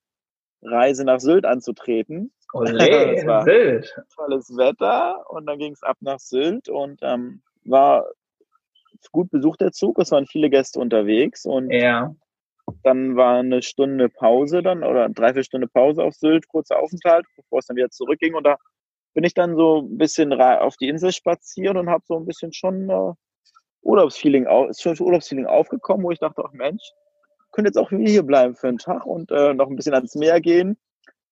S2: Reise nach Sylt anzutreten. (laughs)
S1: Olé, Sylt.
S2: Tolles Wetter und dann ging es ab nach Sylt und ähm, war gut besucht der Zug. Es waren viele Gäste unterwegs und
S1: ja.
S2: Dann war eine Stunde Pause dann oder dreiviertel Stunde Pause auf Sylt, kurzer Aufenthalt, bevor es dann wieder zurückging. Und da bin ich dann so ein bisschen auf die Insel spazieren und habe so ein bisschen schon äh, Urlaubsfeeling, ist schon Urlaubsfeeling aufgekommen, wo ich dachte, ach Mensch, könnte jetzt auch hier bleiben für einen Tag und äh, noch ein bisschen ans Meer gehen,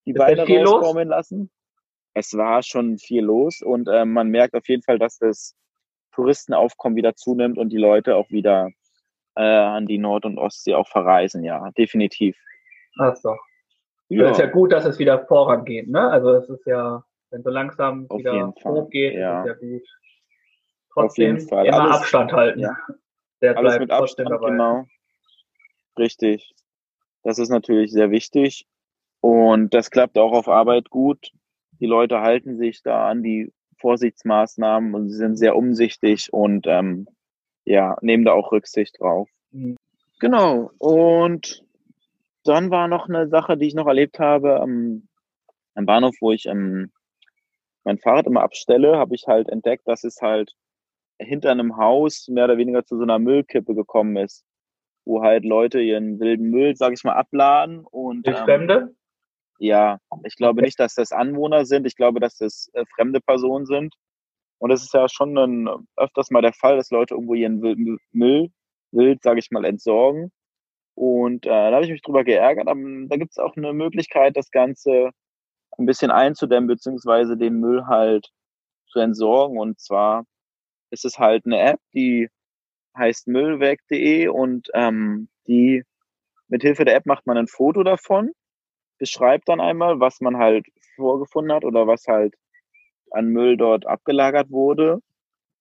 S2: die ist Beine rauskommen lassen. Es war schon viel los und äh, man merkt auf jeden Fall, dass das Touristenaufkommen wieder zunimmt und die Leute auch wieder äh, an die Nord- und Ostsee auch verreisen, ja, definitiv.
S1: Ach so. Ja. ist ja gut, dass es wieder vorangeht, ne? Also es ist ja, wenn so langsam Auf wieder hochgeht, ja. ist ja gut. Trotzdem immer Alles, Abstand halten. Ja.
S2: Der Alles mit Abstand, dabei. genau. Richtig. Das ist natürlich sehr wichtig. Und das klappt auch auf Arbeit gut. Die Leute halten sich da an die Vorsichtsmaßnahmen und sie sind sehr umsichtig und ähm, ja, nehmen da auch Rücksicht drauf. Genau. Und dann war noch eine Sache, die ich noch erlebt habe am, am Bahnhof, wo ich ähm, mein Fahrrad immer abstelle, habe ich halt entdeckt, dass es halt hinter einem Haus mehr oder weniger zu so einer Müllkippe gekommen ist, wo halt Leute ihren wilden Müll, sag ich mal, abladen und
S1: ähm, Fremde?
S2: Ja, ich glaube nicht, dass das Anwohner sind. Ich glaube, dass das äh, fremde Personen sind. Und es ist ja schon ein, öfters mal der Fall, dass Leute irgendwo ihren Müll wild, sage ich mal, entsorgen. Und äh, da habe ich mich drüber geärgert. Aber da gibt es auch eine Möglichkeit, das Ganze ein bisschen einzudämmen, beziehungsweise den Müll halt zu entsorgen. Und zwar ist es halt eine App, die heißt müllweg.de und ähm, die mit Hilfe der App macht man ein Foto davon, beschreibt dann einmal, was man halt vorgefunden hat oder was halt an Müll dort abgelagert wurde,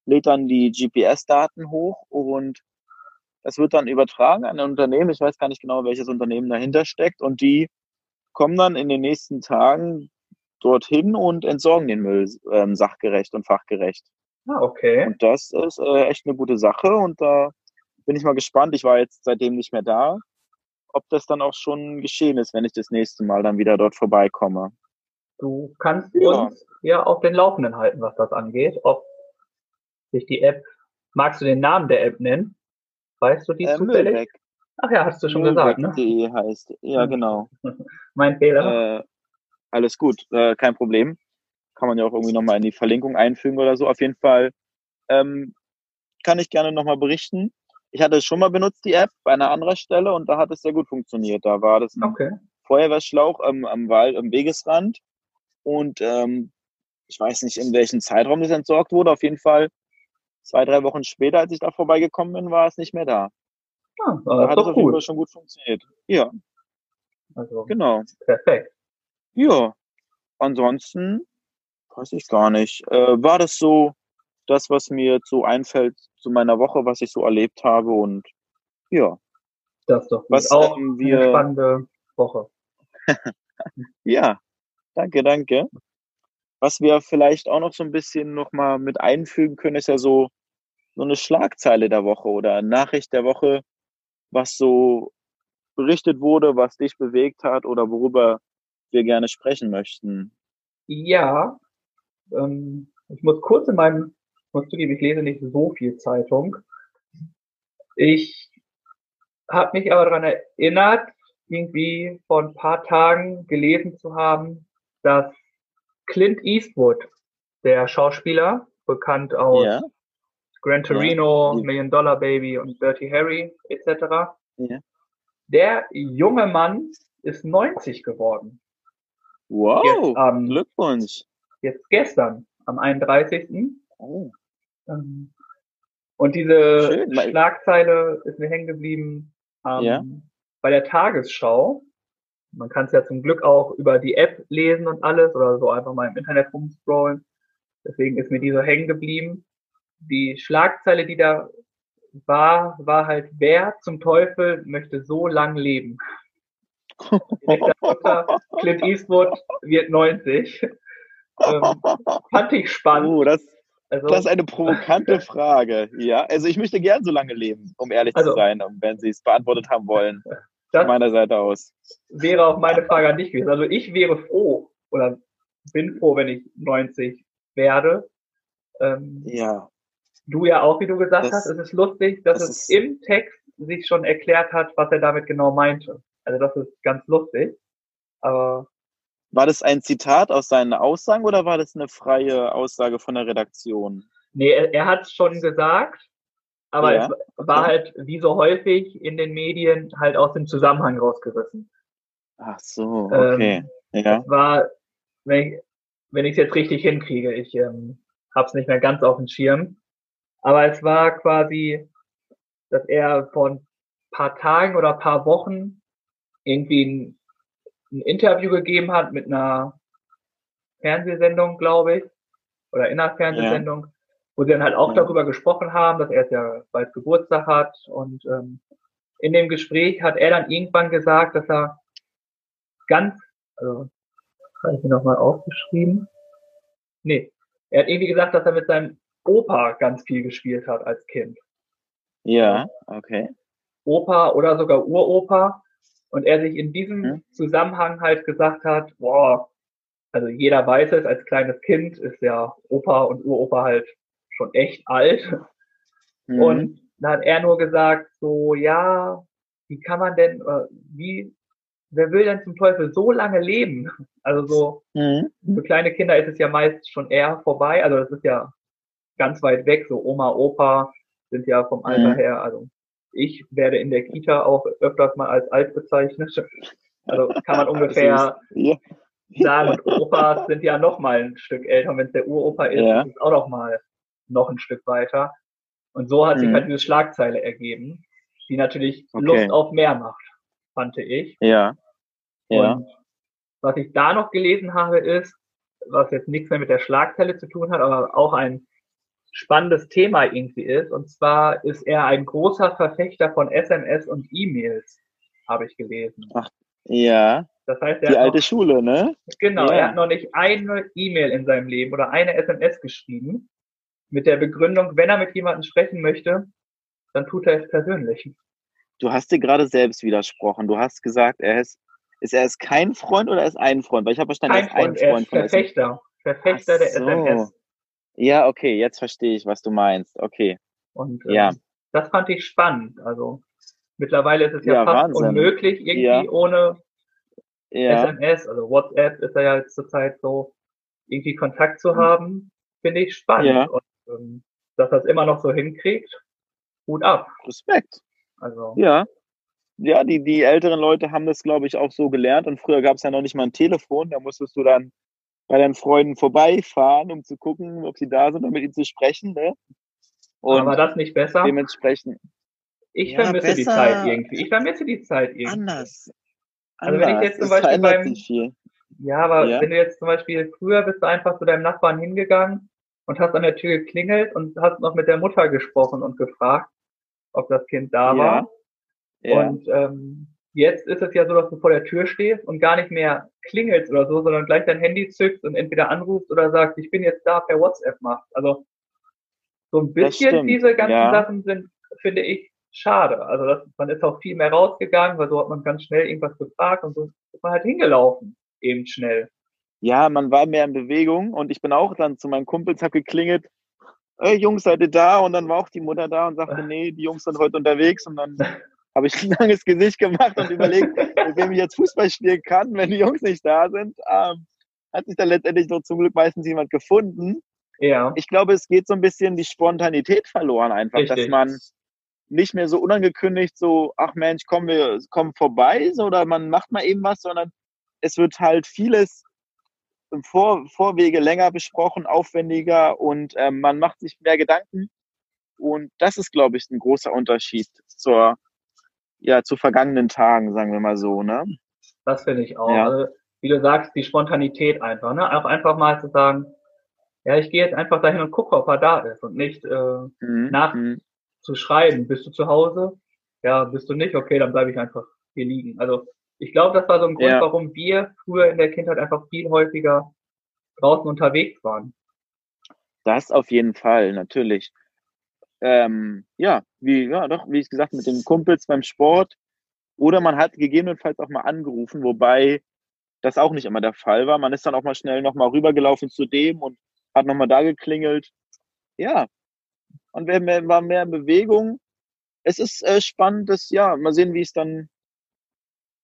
S2: lädt dann die GPS-Daten hoch und es wird dann übertragen an ein Unternehmen. Ich weiß gar nicht genau, welches Unternehmen dahinter steckt. Und die kommen dann in den nächsten Tagen dorthin und entsorgen den Müll ähm, sachgerecht und fachgerecht.
S1: Ah, okay.
S2: Und das ist äh, echt eine gute Sache. Und da bin ich mal gespannt. Ich war jetzt seitdem nicht mehr da, ob das dann auch schon geschehen ist, wenn ich das nächste Mal dann wieder dort vorbeikomme.
S1: Du kannst ja. uns ja auf den Laufenden halten, was das angeht. Ob sich die App, magst du den Namen der App nennen? Weißt du die äh, zufällig? Müllweg. Ach ja, hast du schon gesagt, ne?
S2: De heißt, ja hm. genau. (laughs)
S1: mein Fehler.
S2: Äh, alles gut, äh, kein Problem. Kann man ja auch irgendwie nochmal in die Verlinkung einfügen oder so. Auf jeden Fall ähm, kann ich gerne nochmal berichten. Ich hatte es schon mal benutzt, die App, bei einer anderen Stelle und da hat es sehr gut funktioniert. Da war das ein okay. Feuerwehrschlauch ähm, am Wald, am Wegesrand Und ähm, ich weiß nicht, in welchem Zeitraum das entsorgt wurde. Auf jeden Fall zwei, drei Wochen später, als ich da vorbeigekommen bin, war es nicht mehr da.
S1: Ah,
S2: Da hat es auf jeden. Fall schon gut funktioniert. Ja,
S1: Also,
S2: genau.
S1: perfekt.
S2: Ja, ansonsten weiß ich gar nicht. Äh, war das so das, was mir so einfällt zu meiner Woche, was ich so erlebt habe und ja,
S1: Das ist doch gut.
S2: Was,
S1: auch
S2: ähm,
S1: eine
S2: wir-
S1: spannende Woche. (laughs)
S2: ja, danke, danke. Was wir vielleicht auch noch so ein bisschen noch mal mit einfügen können, ist ja so so eine Schlagzeile der Woche oder Nachricht der Woche, was so berichtet wurde, was dich bewegt hat oder worüber wir gerne sprechen möchten.
S1: Ja, ähm, ich muss kurz in meinem, muss zugeben, ich lese nicht so viel Zeitung. Ich habe mich aber daran erinnert, irgendwie vor ein paar Tagen gelesen zu haben, dass Clint Eastwood, der Schauspieler, bekannt aus
S2: Ja,
S1: Gran Torino,
S2: Ja.
S1: Million Dollar Baby und Dirty Harry etc.
S2: Ja.
S1: Der junge Mann ist 90 geworden.
S2: wow,
S1: Jetzt, ähm,
S2: Glückwunsch.
S1: Jetzt gestern, am 31.
S2: Oh.
S1: Ähm, Und diese
S2: Schön,
S1: Schlagzeile ist mir hängen geblieben ähm,
S2: Ja.
S1: bei der Tagesschau. Man kann es ja zum Glück auch über die App lesen und alles oder so einfach mal im Internet rumscrollen. Deswegen ist mir die so hängen geblieben. Die Schlagzeile, die da war, war halt, wer zum Teufel möchte so lang leben? (laughs) Clint Eastwood wird 90. Ähm, fand ich spannend.
S2: Oh, das,
S1: Also,
S2: das ist eine provokante Frage. Ja, also ich möchte gern so lange leben, um ehrlich
S1: Also-
S2: zu sein, wenn Sie es beantwortet haben wollen. (laughs)
S1: das
S2: meiner Seite aus.
S1: wäre auch meine Frage an dich gewesen. Also ich wäre froh oder bin froh, wenn ich 90 werde. Ähm,
S2: Ja,
S1: Du ja auch, wie du gesagt
S2: Das-
S1: hast. Es ist lustig, dass
S2: das
S1: es
S2: ist-
S1: im Text sich schon erklärt hat, was er damit genau meinte. Also das ist ganz lustig. Aber
S2: war das ein Zitat aus seinen Aussagen oder war das eine freie Aussage von der Redaktion?
S1: nee, er, er hat es schon gesagt, aber
S2: Ja,
S1: es war halt wie so häufig in den Medien halt aus dem Zusammenhang rausgerissen.
S2: Ach so,
S1: Ähm,
S2: okay. Ja,
S1: Es war, wenn ich wenn ich es jetzt richtig hinkriege, ich ähm, habe es nicht mehr ganz auf dem Schirm, aber es war quasi, dass er vor ein paar Tagen oder ein paar Wochen irgendwie ein, ein Interview gegeben hat mit einer Fernsehsendung, glaube ich, oder in einer Fernsehsendung, wo sie dann halt auch darüber gesprochen haben, dass er jetzt ja bald Geburtstag hat und ähm, in dem Gespräch hat er dann irgendwann gesagt, dass er ganz, also habe ich mir nochmal aufgeschrieben. Nee, er hat irgendwie gesagt, dass er mit seinem Opa ganz viel gespielt hat als Kind.
S2: ja, okay.
S1: Opa oder sogar Uropa. Und er sich in diesem
S2: Mhm.
S1: Zusammenhang halt gesagt hat, boah, also jeder weiß es, als kleines Kind ist ja Opa und Uropa halt schon echt alt.
S2: Mhm.
S1: Und dann hat er nur gesagt, so, ja, wie kann man denn, äh, wie, wer will denn zum Teufel so lange leben? Also so,
S2: Mhm.
S1: für kleine Kinder ist es ja meist schon eher vorbei. Also das ist ja ganz weit weg. So Oma, Opa sind ja vom Alter
S2: Mhm.
S1: her. Also ich werde in der Kita auch öfters mal als alt bezeichnet. (laughs) Also kann man ungefähr
S2: Ja.
S1: sagen. Und Opas sind ja noch mal ein Stück älter. Und wenn es der Uropa ist,
S2: Ja.
S1: ist es auch noch mal noch ein Stück weiter. Und so hat sich
S2: Mhm.
S1: halt diese Schlagzeile ergeben, die natürlich
S2: Okay.
S1: Lust auf mehr macht, fand ich.
S2: Ja. Ja.
S1: Und was ich da noch gelesen habe, ist, was jetzt nichts mehr mit der Schlagzeile zu tun hat, aber auch ein spannendes Thema irgendwie ist. Und zwar ist er ein großer Verfechter von SMS und E-Mails, habe ich gelesen.
S2: Ja.
S1: Das heißt, er
S2: Die alte
S1: noch,
S2: Schule, ne?
S1: genau,
S2: ja.
S1: er hat noch nicht eine E-Mail in seinem Leben oder eine SMS geschrieben mit der Begründung, wenn er mit jemandem sprechen möchte, dann tut er es persönlich.
S2: Du hast dir gerade selbst widersprochen. Du hast gesagt, er ist, ist er ist kein Freund oder er ist ein Freund? Weil ich habe verstanden,
S1: Kein
S2: er ist ein
S1: Freund, er ist. Verfechter. Verfechter der
S2: so.
S1: SMS.
S2: Ja, okay, jetzt verstehe ich, was du meinst. Okay.
S1: Und
S2: Ja.
S1: ähm, das fand ich spannend. Also mittlerweile ist es ja,
S2: Ja,
S1: fast
S2: Wahnsinn.
S1: unmöglich, irgendwie
S2: Ja.
S1: ohne
S2: Ja.
S1: SMS, also WhatsApp ist ja jetzt zurzeit so, irgendwie Kontakt zu haben, finde ich spannend. Und dass er es immer noch so hinkriegt, Hut ab.
S2: Respekt.
S1: Also
S2: Ja. Ja, die, die älteren Leute haben das, glaube ich, auch so gelernt. Und früher gab es ja noch nicht mal ein Telefon. Da musstest du dann bei deinen Freunden vorbeifahren, um zu gucken, ob sie da sind, um mit ihnen zu sprechen. Ne?
S1: Und Aber das nicht besser?
S2: Dementsprechend.
S1: Ich ja, vermisse die Zeit irgendwie. Ich vermisse die Zeit irgendwie.
S2: Anders.
S1: Also wenn ich jetzt zum Beispiel beim, ja, aber ja. wenn du jetzt zum Beispiel früher bist du einfach zu deinem Nachbarn hingegangen und hast an der Tür geklingelt und hast noch mit der Mutter gesprochen und gefragt, ob das Kind da ja. war. Ja. Und ähm, jetzt ist es ja so, dass du vor der Tür stehst und gar nicht mehr klingelst oder so, sondern gleich dein Handy zückst und entweder anrufst oder sagst, ich bin jetzt da per WhatsApp machst. Also so ein bisschen diese ganzen ja. Sachen sind, finde ich, schade. Also das, man ist auch viel mehr rausgegangen, weil so hat man ganz schnell irgendwas gefragt und so ist man halt hingelaufen, eben schnell.
S2: Ja, man war mehr in Bewegung und ich bin auch dann zu meinen Kumpels, hab geklingelt, ey Jungs, seid ihr da? Und dann war auch die Mutter da und sagte, nee, die Jungs sind heute unterwegs und dann habe ich ein langes Gesicht gemacht und überlegt, mit wem ich jetzt Fußball spielen kann, wenn die Jungs nicht da sind. Ähm, hat sich dann letztendlich so zum Glück meistens jemand gefunden. Ja. Ich glaube, es geht so ein bisschen die Spontanität verloren einfach, Richtig. dass man nicht mehr so unangekündigt so, ach Mensch, kommen wir, kommen vorbei, so, oder man macht mal eben was, sondern es wird halt vieles im Vor Vorwege länger besprochen, aufwendiger und ähm, man macht sich mehr Gedanken. Und das ist, glaube ich, ein großer Unterschied zur, ja, zu vergangenen Tagen, sagen wir mal so, ne?
S1: Das finde ich auch. Ja. Also, wie du sagst, die Spontanität einfach, ne? Auch einfach mal zu sagen, ja, ich gehe jetzt einfach dahin und gucke, ob er da ist und nicht äh, mhm. nach mhm. zu schreiben, bist du zu Hause? Ja, bist du nicht? Okay, dann bleibe ich einfach hier liegen. Also ich glaube, das war so ein Grund, ja. warum wir früher in der Kindheit einfach viel häufiger draußen unterwegs waren.
S2: Das auf jeden Fall, natürlich. Ähm, ja, wie, ja, doch, wie ich gesagt, mit den Kumpels beim Sport. Oder man hat gegebenenfalls auch mal angerufen, wobei das auch nicht immer der Fall war. Man ist dann auch mal schnell nochmal rübergelaufen zu dem und hat nochmal da geklingelt. Ja, und wir war mehr in Bewegung. Es ist äh, spannend, dass, ja, mal sehen, wie es dann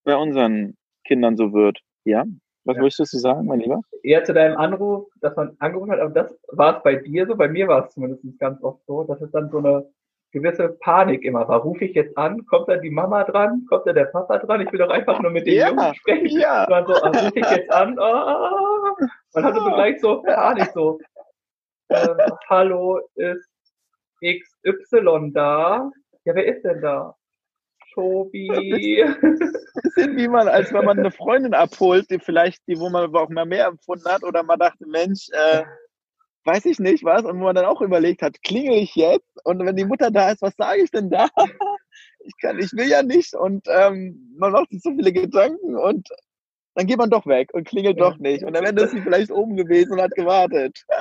S2: bei unseren Kindern so wird. Ja? Was ja. möchtest du sagen, mein Lieber?
S1: Eher zu deinem Anruf, dass man angerufen hat, aber das war es bei dir so, bei mir war es zumindest ganz oft so, dass es dann so eine gewisse Panik immer war. Rufe ich jetzt an? Kommt da die Mama dran? Kommt da der Papa dran? Ich will doch einfach nur mit den ja, Jungen sprechen. Ja. Und dann so, ah, rufe ich jetzt an? Oh. Man hatte so gleich so Panik, so, äh, hallo, ist XY da? Ja, wer ist denn da? Tobi.
S2: Bisschen wie man, als wenn man eine Freundin abholt, die vielleicht, die, wo man auch mal mehr empfunden hat, oder man dachte, Mensch, äh, weiß ich nicht was, und wo man dann auch überlegt hat, klingel ich jetzt? Und wenn die Mutter da ist, was sage ich denn da? (laughs) Ich kann, ich will ja nicht und ähm, man macht sich so viele Gedanken und dann geht man doch weg und klingelt ja. doch nicht. Und am Ende ist sie vielleicht oben gewesen und hat gewartet. (laughs)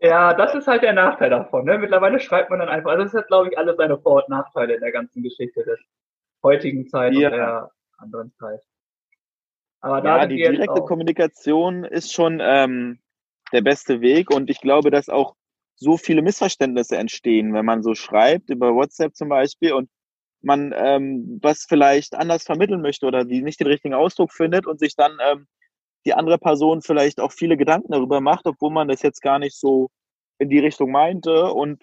S1: Ja, das ist halt der Nachteil davon. Ne? Mittlerweile schreibt man dann einfach, also das hat, glaube ich, alles seine Vor- und Nachteile in der ganzen Geschichte heutigen Zeit ja. und der anderen Zeit.
S2: Aber da ja, die direkte Kommunikation ist schon ähm, der beste Weg und ich glaube, dass auch so viele Missverständnisse entstehen, wenn man so schreibt, über WhatsApp zum Beispiel und man ähm, was vielleicht anders vermitteln möchte oder die nicht den richtigen Ausdruck findet und sich dann ähm, die andere Person vielleicht auch viele Gedanken darüber macht, obwohl man das jetzt gar nicht so in die Richtung meinte. Und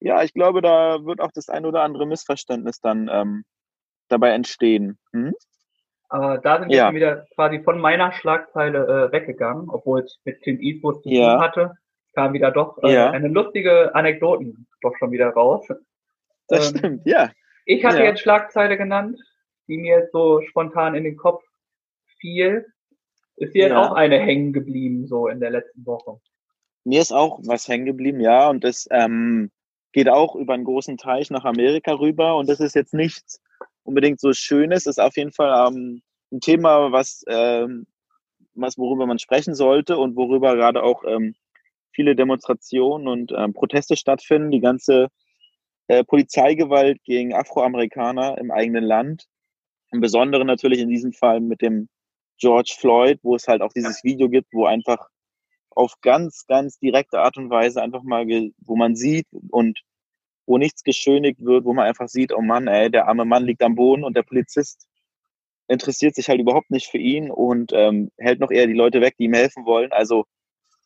S2: ja, ich glaube, da wird auch das ein oder andere Missverständnis dann ähm, dabei entstehen. Hm?
S1: Aber da sind wir ja. wieder quasi von meiner Schlagzeile äh, weggegangen, obwohl es mit Clint Eastwood zu ja. tun hatte, kam wieder doch äh, ja. eine lustige Anekdoten doch schon wieder raus.
S2: Das ähm, stimmt, ja.
S1: Ich hatte jetzt Schlagzeile genannt, die mir jetzt so spontan in den Kopf fiel. Ist dir jetzt auch eine hängen geblieben, so in der letzten Woche?
S2: Mir ist auch was hängen geblieben, ja, und das ähm, geht auch über einen großen Teich nach Amerika rüber und das ist jetzt nichts unbedingt so Schönes, ist auf jeden Fall ähm, ein Thema, was, ähm, was worüber man sprechen sollte und worüber gerade auch ähm, viele Demonstrationen und ähm, Proteste stattfinden. Die ganze äh, Polizeigewalt gegen Afroamerikaner im eigenen Land. Im Besonderen natürlich in diesem Fall mit dem George Floyd, wo es halt auch dieses Video gibt, wo einfach auf ganz, ganz direkte Art und Weise einfach mal, wo man sieht und wo nichts geschönigt wird, wo man einfach sieht, oh Mann, ey, der arme Mann liegt am Boden und der Polizist interessiert sich halt überhaupt nicht für ihn und ähm, hält noch eher die Leute weg, die ihm helfen wollen. Also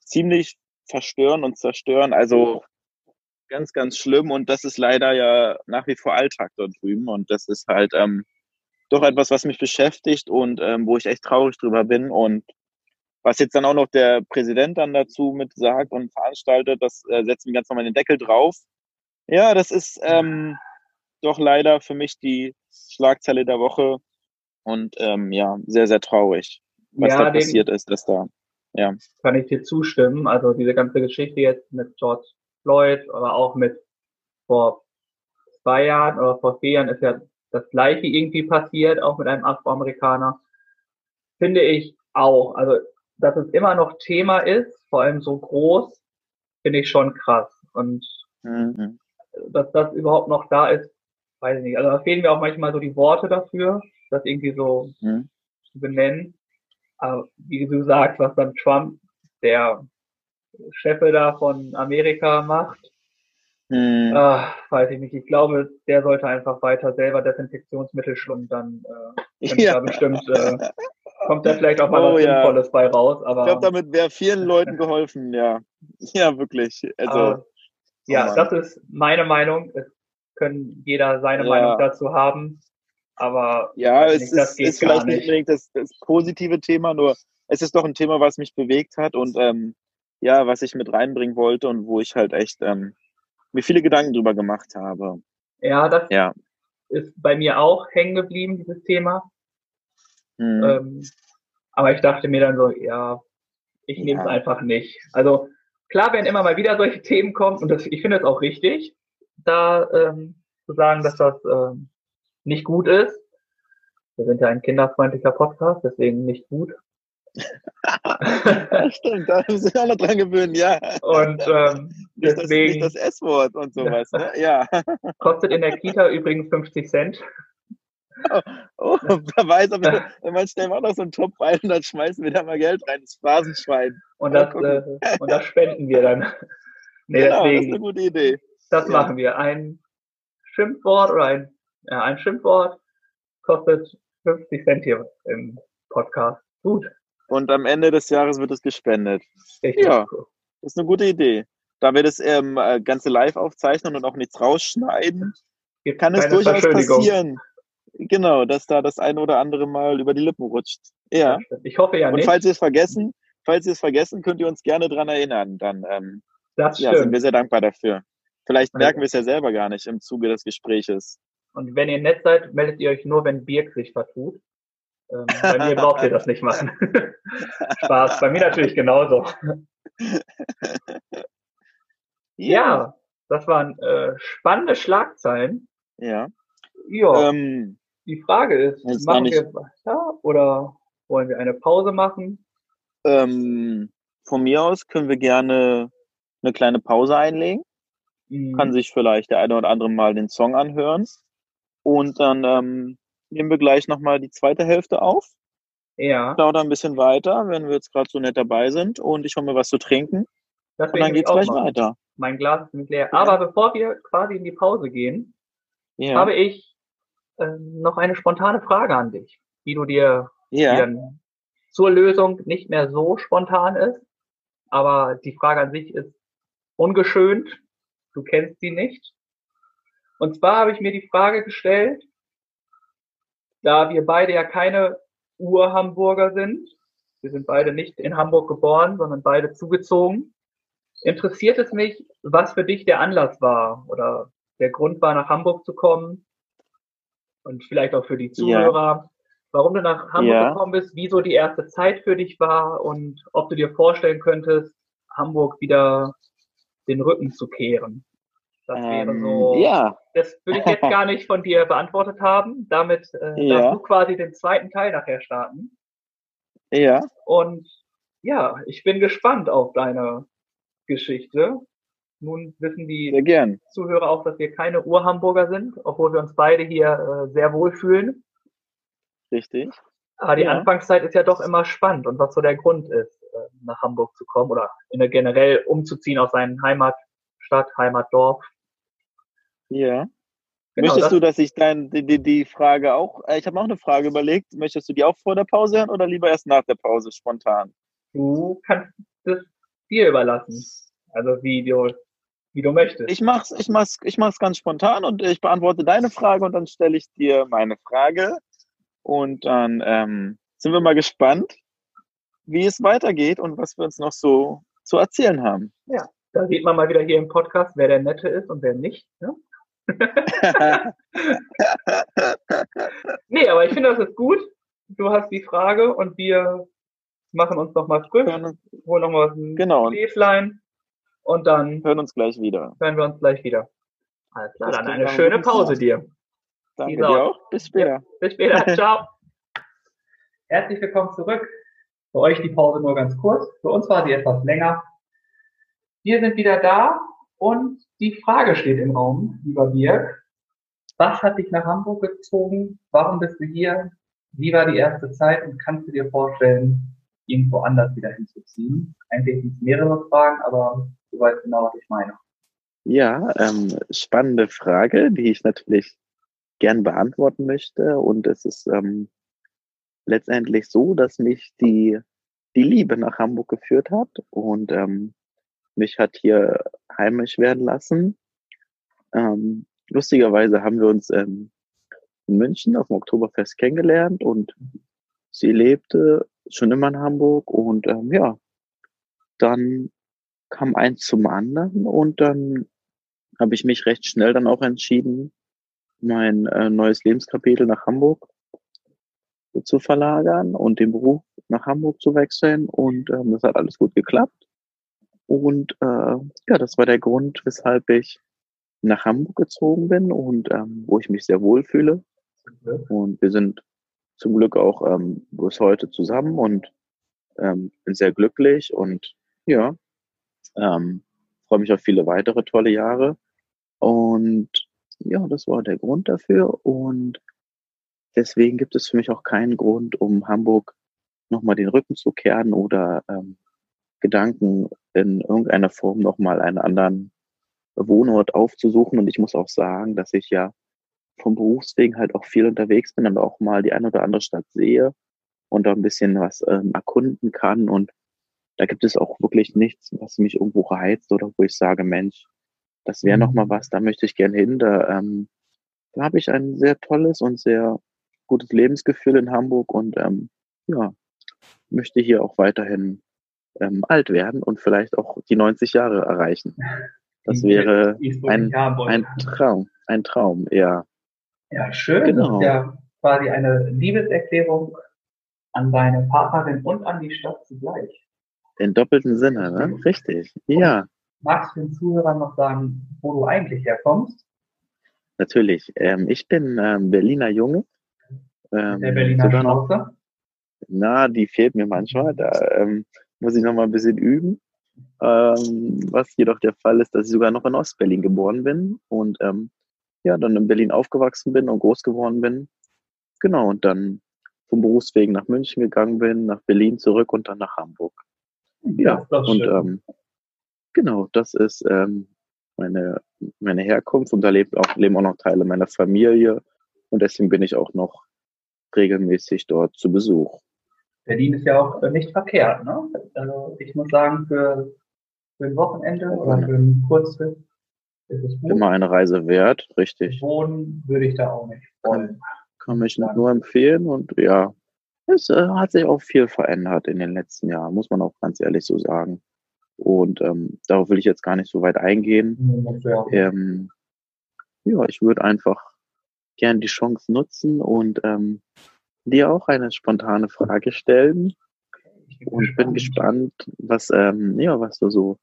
S2: ziemlich verstören und zerstören. Also ganz, ganz schlimm und das ist leider ja nach wie vor Alltag dort drüben und das ist halt ähm, doch etwas, was mich beschäftigt und ähm, wo ich echt traurig drüber bin und was jetzt dann auch noch der Präsident dann dazu mit sagt und veranstaltet, das äh, setzen wir ganz normal den Deckel drauf. Ja, das ist ähm, doch leider für mich die Schlagzeile der Woche und ähm, ja, sehr, sehr traurig, was ja, da passiert ist, dass da, ja.
S1: Kann ich dir zustimmen. Also diese ganze Geschichte jetzt mit George Floyd, aber auch mit vor zwei Jahren oder vor vier Jahren ist ja das gleiche irgendwie passiert, auch mit einem Afroamerikaner. Finde ich auch. Also, dass es immer noch Thema ist, vor allem so groß, finde ich schon krass. Und mhm. Dass das überhaupt noch da ist, weiß ich nicht. Also da fehlen mir auch manchmal so die Worte dafür, das irgendwie so mhm. zu benennen. Aber wie du sagst, was dann Trump, der Chef da von Amerika macht, hm. Ach, weiß ich nicht. Ich glaube, der sollte einfach weiter selber Desinfektionsmittel schlucken, dann äh, ja. (laughs) da bestimmt äh, kommt da vielleicht auch mal oh, was ja. Sinnvolles bei raus. Aber
S2: ich glaube, damit wäre vielen (laughs) Leuten geholfen, ja. Ja, wirklich. Also,
S1: aber, ja, oh das ist meine Meinung. Es können jeder seine ja. Meinung dazu haben. Aber
S2: ja, es nicht, ist, ist vielleicht nicht unbedingt das, das, positive Thema, nur es ist doch ein Thema, was mich bewegt hat und ähm, ja, was ich mit reinbringen wollte und wo ich halt echt ähm, mir viele Gedanken drüber gemacht habe.
S1: Ja, das ja. ist bei mir auch hängen geblieben, dieses Thema. Mhm. Ähm, aber ich dachte mir dann so, ja, ich nehme es ja. einfach nicht. Also klar, wenn immer mal wieder solche (laughs) Themen kommen, und das, ich finde es auch richtig, da ähm, zu sagen, dass das ähm, nicht gut ist. Wir sind ja ein kinderfreundlicher Podcast, deswegen nicht gut.
S2: ja, stimmt, da müssen wir auch noch dran gewöhnen, ja.
S1: Und ähm,
S2: nicht deswegen. Das, nicht das S-Wort und sowas, ne? Ja.
S1: Kostet in der Kita übrigens 50 Cent.
S2: Oh, wer (laughs) weiß, ob wir, wenn man stellen wir noch so einen Topf rein und dann schmeißen wir da mal Geld rein, das Phasenschwein.
S1: Und das, äh, und das spenden wir dann. (laughs)
S2: Nee, genau, deswegen, das ist eine gute Idee.
S1: Das ja. machen wir. Ein Schimpfwort oder ein, ja, ein Schimpfwort kostet 50 Cent hier im Podcast. Gut.
S2: Und am Ende des Jahres wird es gespendet. Richtig ja, cool. ist eine gute Idee. Da wir das ähm, äh, Ganze live aufzeichnen und auch nichts rausschneiden, Gibt kann es durchaus passieren. Genau, dass da das eine oder andere Mal über die Lippen rutscht. Ja.
S1: Ich hoffe ja
S2: nicht.
S1: Und
S2: falls ihr es vergessen, falls ihr es vergessen, könnt ihr uns gerne dran erinnern. Dann ähm,
S1: das
S2: ja, sind wir sehr dankbar dafür. Vielleicht merken wir es ja selber gar nicht im Zuge des Gespräches.
S1: Und wenn ihr nett seid, meldet ihr euch nur, wenn Birk sich vertut. Ähm, bei mir braucht ihr das nicht machen. (laughs) Spaß. Bei mir natürlich genauso. ja, das waren äh, spannende Schlagzeilen.
S2: Ja.
S1: Ja. Ähm, die Frage ist, machen wir weiter oder wollen wir eine Pause machen?
S2: Ähm, von mir aus können wir gerne eine kleine Pause einlegen. Mhm. Kann sich vielleicht der eine oder andere mal den Song anhören. Und dann ähm, nehmen wir gleich nochmal die zweite Hälfte auf.
S1: Ja.
S2: Dauert ein bisschen weiter, wenn wir jetzt gerade so nett dabei sind. Und ich hole mir was zu trinken. Das und dann geht's gleich machen. weiter.
S1: Mein Glas ist mit leer. Ja. Aber bevor wir quasi in die Pause gehen, ja. habe ich äh, noch eine spontane Frage an dich, die du dir ja. die zur Lösung nicht mehr so spontan ist. Aber die Frage an sich ist ungeschönt. Du kennst sie nicht. Und zwar habe ich mir die Frage gestellt, da wir beide ja keine Ur-Hamburger sind, wir sind beide nicht in Hamburg geboren, sondern beide zugezogen, interessiert es mich, was für dich der Anlass war oder der Grund war, nach Hamburg zu kommen und vielleicht auch für die Zuhörer, ja. warum du nach Hamburg ja. gekommen bist, wieso die erste Zeit für dich war und ob du dir vorstellen könntest, Hamburg wieder den Rücken zu kehren. Das wäre ähm, so. Ja. Das würde ich jetzt (laughs) gar nicht von dir beantwortet haben. Damit äh, ja. darfst du quasi den zweiten Teil nachher starten.
S2: Ja.
S1: Und ja, ich bin gespannt auf deine Geschichte. Nun wissen die Zuhörer auch, dass wir keine Ur-Hamburger sind, obwohl wir uns beide hier äh, sehr wohl fühlen.
S2: Richtig.
S1: Aber die ja. Anfangszeit ist ja doch immer spannend und was so der Grund ist, äh, nach Hamburg zu kommen oder generell umzuziehen aus seinen Heimatstadt, Heimatdorf.
S2: Ja. Genau, Möchtest das du, dass ich dein, die, die Frage auch, äh, ich habe noch eine Frage überlegt, möchtest du die auch vor der Pause hören oder lieber erst nach der Pause spontan?
S1: Du kannst es dir überlassen. Also wie du, wie du möchtest.
S2: Ich mach's, ich mach's, ich mach's ganz spontan und ich beantworte deine Frage und dann stelle ich dir meine Frage. Und dann ähm, sind wir mal gespannt. wie es weitergeht und was wir uns noch so zu erzählen haben.
S1: Ja, da sieht man mal wieder hier im Podcast, wer der Nette ist und wer nicht. Ne? (laughs) nee, aber ich finde, das ist gut. Du hast die Frage und wir machen uns nochmal frisch, holen nochmal ein
S2: genau.
S1: Gläslein und dann
S2: hören uns gleich wieder.
S1: Hören wir uns gleich wieder. Alles klar, dann eine schöne Pause dir.
S2: Danke dir auch. Bis später. Ja,
S1: bis später. (laughs) Ciao. Herzlich willkommen zurück. Für euch die Pause nur ganz kurz. Für uns war sie etwas länger. Wir sind wieder da und die Frage steht im Raum, lieber Birg. Was hat dich nach Hamburg gezogen? Warum bist du hier? Wie war die erste Zeit und kannst du dir vorstellen, irgendwo anders wieder hinzuziehen? Eigentlich sind es mehrere Fragen, aber du weißt genau, was ich meine.
S2: Ja, ähm, spannende Frage, die ich natürlich gern beantworten möchte. Und es ist ähm, letztendlich so, dass mich die, die Liebe nach Hamburg geführt hat und ähm, mich hat hier heimisch werden lassen. Ähm, lustigerweise haben wir uns ähm, in München auf dem Oktoberfest kennengelernt und sie lebte schon immer in Hamburg und ähm, ja, dann kam eins zum anderen und dann habe ich mich recht schnell dann auch entschieden, mein äh, neues Lebenskapitel nach Hamburg zu verlagern und den Beruf nach Hamburg zu wechseln und ähm, das hat alles gut geklappt. Und äh, ja, das war der Grund, weshalb ich nach Hamburg gezogen bin und ähm, wo ich mich sehr wohl fühle. Und wir sind zum Glück auch ähm, bis heute zusammen und ähm, bin sehr glücklich und ja, ähm, freue mich auf viele weitere tolle Jahre. Und ja, das war der Grund dafür. Und deswegen gibt es für mich auch keinen Grund, um Hamburg nochmal den Rücken zu kehren oder ähm, Gedanken in irgendeiner Form nochmal einen anderen Wohnort aufzusuchen. Und ich muss auch sagen, dass ich ja vom Berufswegen halt auch viel unterwegs bin und auch mal die eine oder andere Stadt sehe und da ein bisschen was ähm, erkunden kann. Und da gibt es auch wirklich nichts, was mich irgendwo reizt oder wo ich sage, Mensch, das wäre noch mal mhm. was, da möchte ich gern hin. Da, ähm, da habe ich ein sehr tolles und sehr gutes Lebensgefühl in Hamburg und ähm, ja, möchte hier auch weiterhin ähm, alt werden und vielleicht auch die 90 Jahre erreichen. Das wäre ein, ein Traum, ein Traum, ja.
S1: Ja, schön. Genau. Das ist ja quasi eine Liebeserklärung an deine Partnerin und an die Stadt zugleich.
S2: In doppelten Sinne, ne? Richtig. Ja.
S1: Magst du den Zuhörern noch sagen, wo du eigentlich herkommst?
S2: Natürlich. Ähm, ich bin ähm, Berliner Junge.
S1: Ähm, Der Berliner Schnauze?
S2: Na, die fehlt mir manchmal. Da ähm, muss ich noch mal ein bisschen üben. Ähm, was jedoch der Fall ist, dass ich sogar noch in Ostberlin geboren bin und ähm, ja, dann in Berlin aufgewachsen bin und groß geworden bin. Genau, und dann vom Berufswegen nach München gegangen bin, nach Berlin zurück und dann nach Hamburg. Ja, ja und ähm, genau, das ist ähm, meine, meine Herkunft und da leben auch, leben auch noch Teile meiner Familie und deswegen bin ich auch noch regelmäßig dort zu Besuch.
S1: Berlin ist ja auch nicht verkehrt, ne? Also ich muss sagen, für, für ein Wochenende oder für einen Kurztrip
S2: ist es gut. Immer eine Reise wert, richtig.
S1: Wohnen würde ich da auch nicht wollen.
S2: Kann, kann ich nur empfehlen und ja, es äh, hat sich auch viel verändert in den letzten Jahren, muss man auch ganz ehrlich so sagen. Und ähm, darauf will ich jetzt gar nicht so weit eingehen. Ja, ähm, ja ich würde einfach gern die Chance nutzen und ähm, dir auch eine spontane Frage stellen. Und bin gespannt, was, ähm, ja, was du so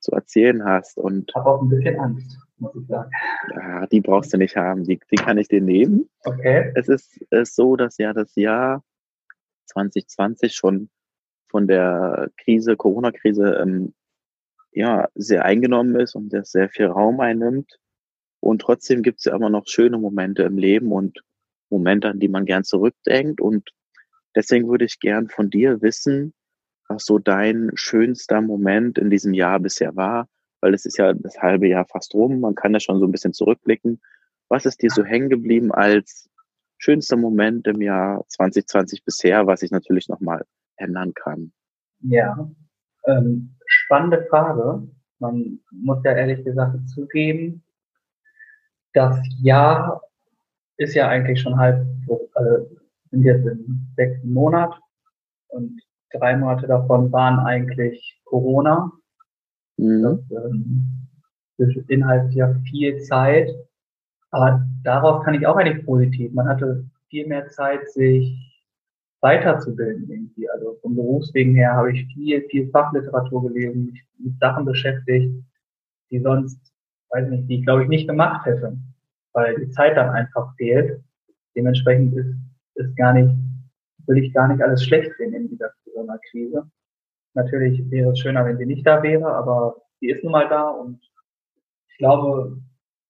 S2: zu erzählen hast. Und
S1: habe auch ein bisschen Angst, muss ich sagen.
S2: Ja, die brauchst du nicht haben. Die, die kann ich dir nehmen.
S1: Okay.
S2: Es ist, ist so, dass ja das Jahr 2020 schon von der Krise, Corona-Krise, ähm, ja, sehr eingenommen ist und das sehr viel Raum einnimmt. Und trotzdem gibt es ja immer noch schöne Momente im Leben und Momente, an die man gern zurückdenkt. Und deswegen würde ich gern von dir wissen, was so dein schönster Moment in diesem Jahr bisher war, weil es ist ja das halbe Jahr fast rum. Man kann ja schon so ein bisschen zurückblicken. Was ist dir so hängen geblieben als schönster Moment im Jahr 2020 bisher, was ich natürlich nochmal ändern kann?
S1: Ja, ähm, spannende Frage. Man muss ja ehrlich gesagt zugeben, das Jahr ist ja eigentlich schon halb, also sind jetzt im sechsten Monat und drei Monate davon waren eigentlich Corona. Mhm. Das ähm, beinhaltet ja viel Zeit. Aber darauf kann ich auch eigentlich positiv. Man hatte viel mehr Zeit, sich weiterzubilden irgendwie. Also vom Berufswegen her habe ich viel, viel Fachliteratur gelesen, mich mit Sachen beschäftigt, die sonst, weiß nicht, die ich glaube ich nicht gemacht hätte, weil die Zeit dann einfach fehlt. Dementsprechend ist, ist gar nicht, will ich gar nicht alles schlecht sehen in dieser Corona-Krise. Natürlich wäre es schöner, wenn sie nicht da wäre, aber sie ist nun mal da und ich glaube,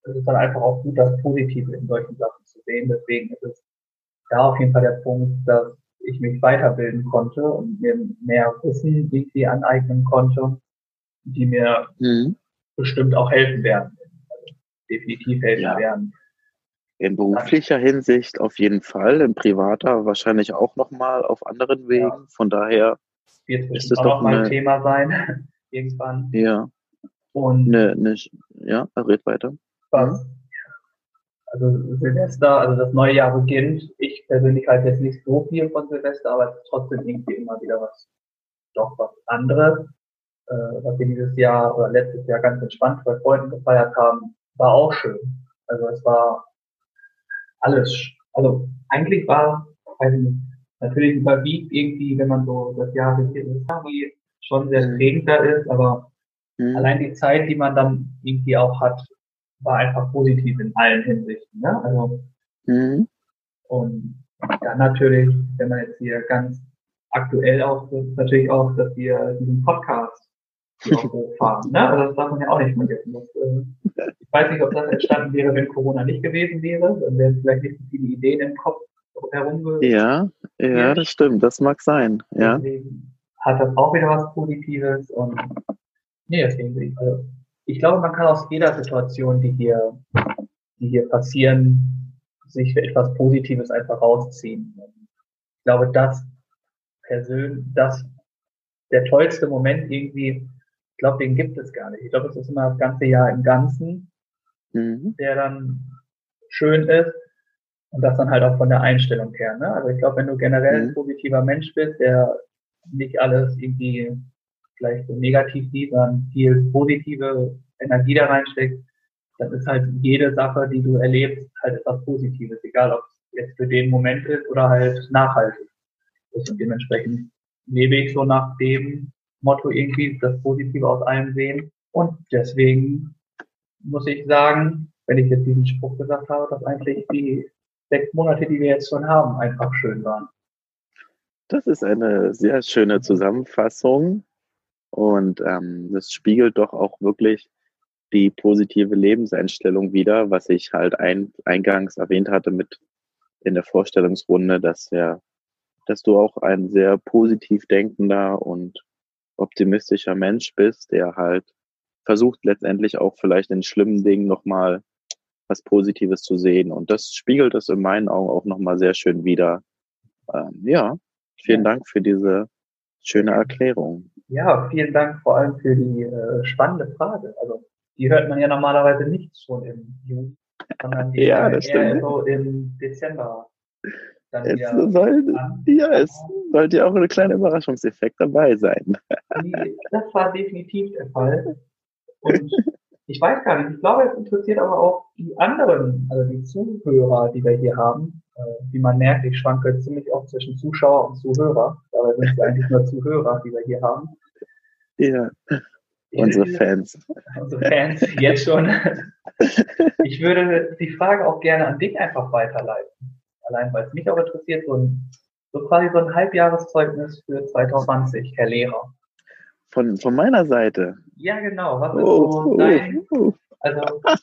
S1: es ist dann einfach auch gut, das Positive in solchen Sachen zu sehen. Deswegen ist es da auf jeden Fall der Punkt, dass ich mich weiterbilden konnte und mir mehr Wissen irgendwie aneignen konnte, die mir mhm. bestimmt auch helfen werden. Also definitiv helfen ja. werden.
S2: In beruflicher Hinsicht auf jeden Fall, in privater wahrscheinlich auch nochmal auf anderen Wegen. Ja. Von daher
S1: wird es doch mal ein Thema sein (laughs) irgendwann.
S2: Ja. Und ne, ne, ja, red weiter.
S1: Was? Also Silvester, also das neue Jahr beginnt. Ich persönlich halte jetzt nicht so viel von Silvester, aber es ist trotzdem irgendwie immer wieder was, doch was anderes. Äh, was wir dieses Jahr oder letztes Jahr ganz entspannt bei Freunden gefeiert haben, war auch schön. Also es war alles, also eigentlich war, weiß nicht, natürlich überwiegt irgendwie, wenn man so das Jahr irgendwie schon sehr prägend da ist, aber mhm. allein die Zeit, die man dann irgendwie auch hat, war einfach positiv in allen Hinsichten. Ne? Also, mhm. Und dann natürlich, wenn man jetzt hier ganz aktuell auch, natürlich auch, dass wir diesen Podcast hier auch (laughs) hochfahren. Ne? Also das darf man ja auch nicht vergessen. Das, äh, ich weiß nicht, ob das entstanden wäre, wenn Corona nicht gewesen wäre. Dann wären vielleicht nicht so viele Ideen im Kopf herum.
S2: Ja, ja, das stimmt. Das mag sein. Ja.
S1: Deswegen hat das auch wieder was Positives und nee, deswegen, also ich glaube, man kann aus jeder Situation, die hier, die hier passieren, sich für etwas Positives einfach rausziehen. Ich glaube, das persönlich, das der tollste Moment irgendwie, ich glaube, den gibt es gar nicht. Ich glaube, es ist immer das ganze Jahr im Ganzen, mhm. der dann schön ist und das dann halt auch von der Einstellung her. Ne? Also ich glaube, wenn du generell mhm. ein positiver Mensch bist, der nicht alles irgendwie vielleicht so negativ sieht, sondern viel positive Energie da reinsteckt, dann ist halt jede Sache, die du erlebst, halt etwas Positives, egal ob es jetzt für den Moment ist oder halt nachhaltig ist. Und dementsprechend lebe ich so nach dem Motto irgendwie das Positive aus allem sehen. Und deswegen muss ich sagen, wenn ich jetzt diesen Spruch gesagt habe, dass eigentlich die sechs Monate, die wir jetzt schon haben, einfach schön waren.
S2: Das ist eine sehr schöne Zusammenfassung und ähm, das spiegelt doch auch wirklich die positive Lebenseinstellung wieder, was ich halt ein, eingangs erwähnt hatte mit in der Vorstellungsrunde, dass ja, dass du auch ein sehr positiv denkender und optimistischer Mensch bist, der halt versucht letztendlich auch vielleicht in schlimmen Dingen nochmal was Positives zu sehen. Und das spiegelt es in meinen Augen auch nochmal sehr schön wieder. Ähm, ja, vielen Dank für diese schöne Erklärung.
S1: Ja, vielen Dank vor allem für die äh, spannende Frage. Also die hört man ja normalerweise nicht schon im Juni, sondern die (laughs) ja, das eher so im Dezember.
S2: Dann es soll, ja, es sollte ja auch eine kleine Überraschungseffekt dabei sein.
S1: Das war definitiv der Fall. (laughs) Und ich weiß gar nicht, ich glaube, es interessiert aber auch die anderen, also die Zuhörer, die wir hier haben. Äh, wie man merkt, ich schwanke ziemlich oft zwischen Zuschauer und Zuhörer. Dabei sind es eigentlich nur Zuhörer, die wir hier haben.
S2: Ja. Unsere Fans.
S1: Unsere Fans, jetzt schon. Ich würde die Frage auch gerne an dich einfach weiterleiten. Allein weil es mich auch interessiert, so, ein, so quasi so ein Halbjahreszeugnis für 2020, Herr Lehrer.
S2: Von, von meiner Seite?
S1: Ja, genau. Was ist oh, so oh, dein, oh. also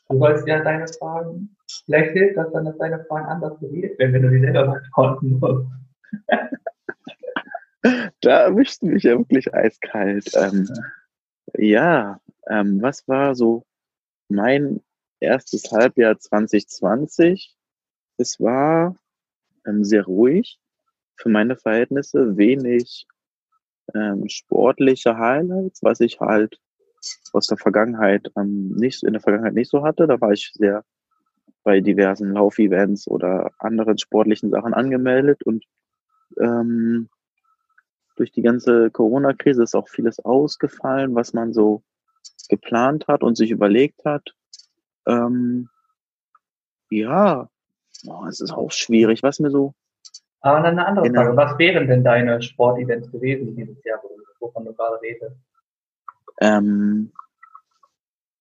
S1: du sollst ja deine Fragen, vielleicht hilft das dann, dass deine Fragen anders gewählt werden, wenn du die selber beantworten musst. (laughs)
S2: da erwischst du mich ja wirklich eiskalt. Ähm, ja, ähm, was war so mein erstes Halbjahr 2020? Es war ähm, sehr ruhig für meine Verhältnisse, wenig ähm, sportliche Highlights, was ich halt aus der Vergangenheit ähm, nicht in der Vergangenheit nicht so hatte. Da war ich sehr bei diversen Laufevents oder anderen sportlichen Sachen angemeldet und ähm, durch die ganze Corona-Krise ist auch vieles ausgefallen, was man so geplant hat und sich überlegt hat. Ähm, ja, oh, es ist auch schwierig, was mir so.
S1: Aber dann eine andere Frage. Was wären denn deine Sportevents gewesen dieses Jahr, wovon du gerade redest?
S2: Ähm,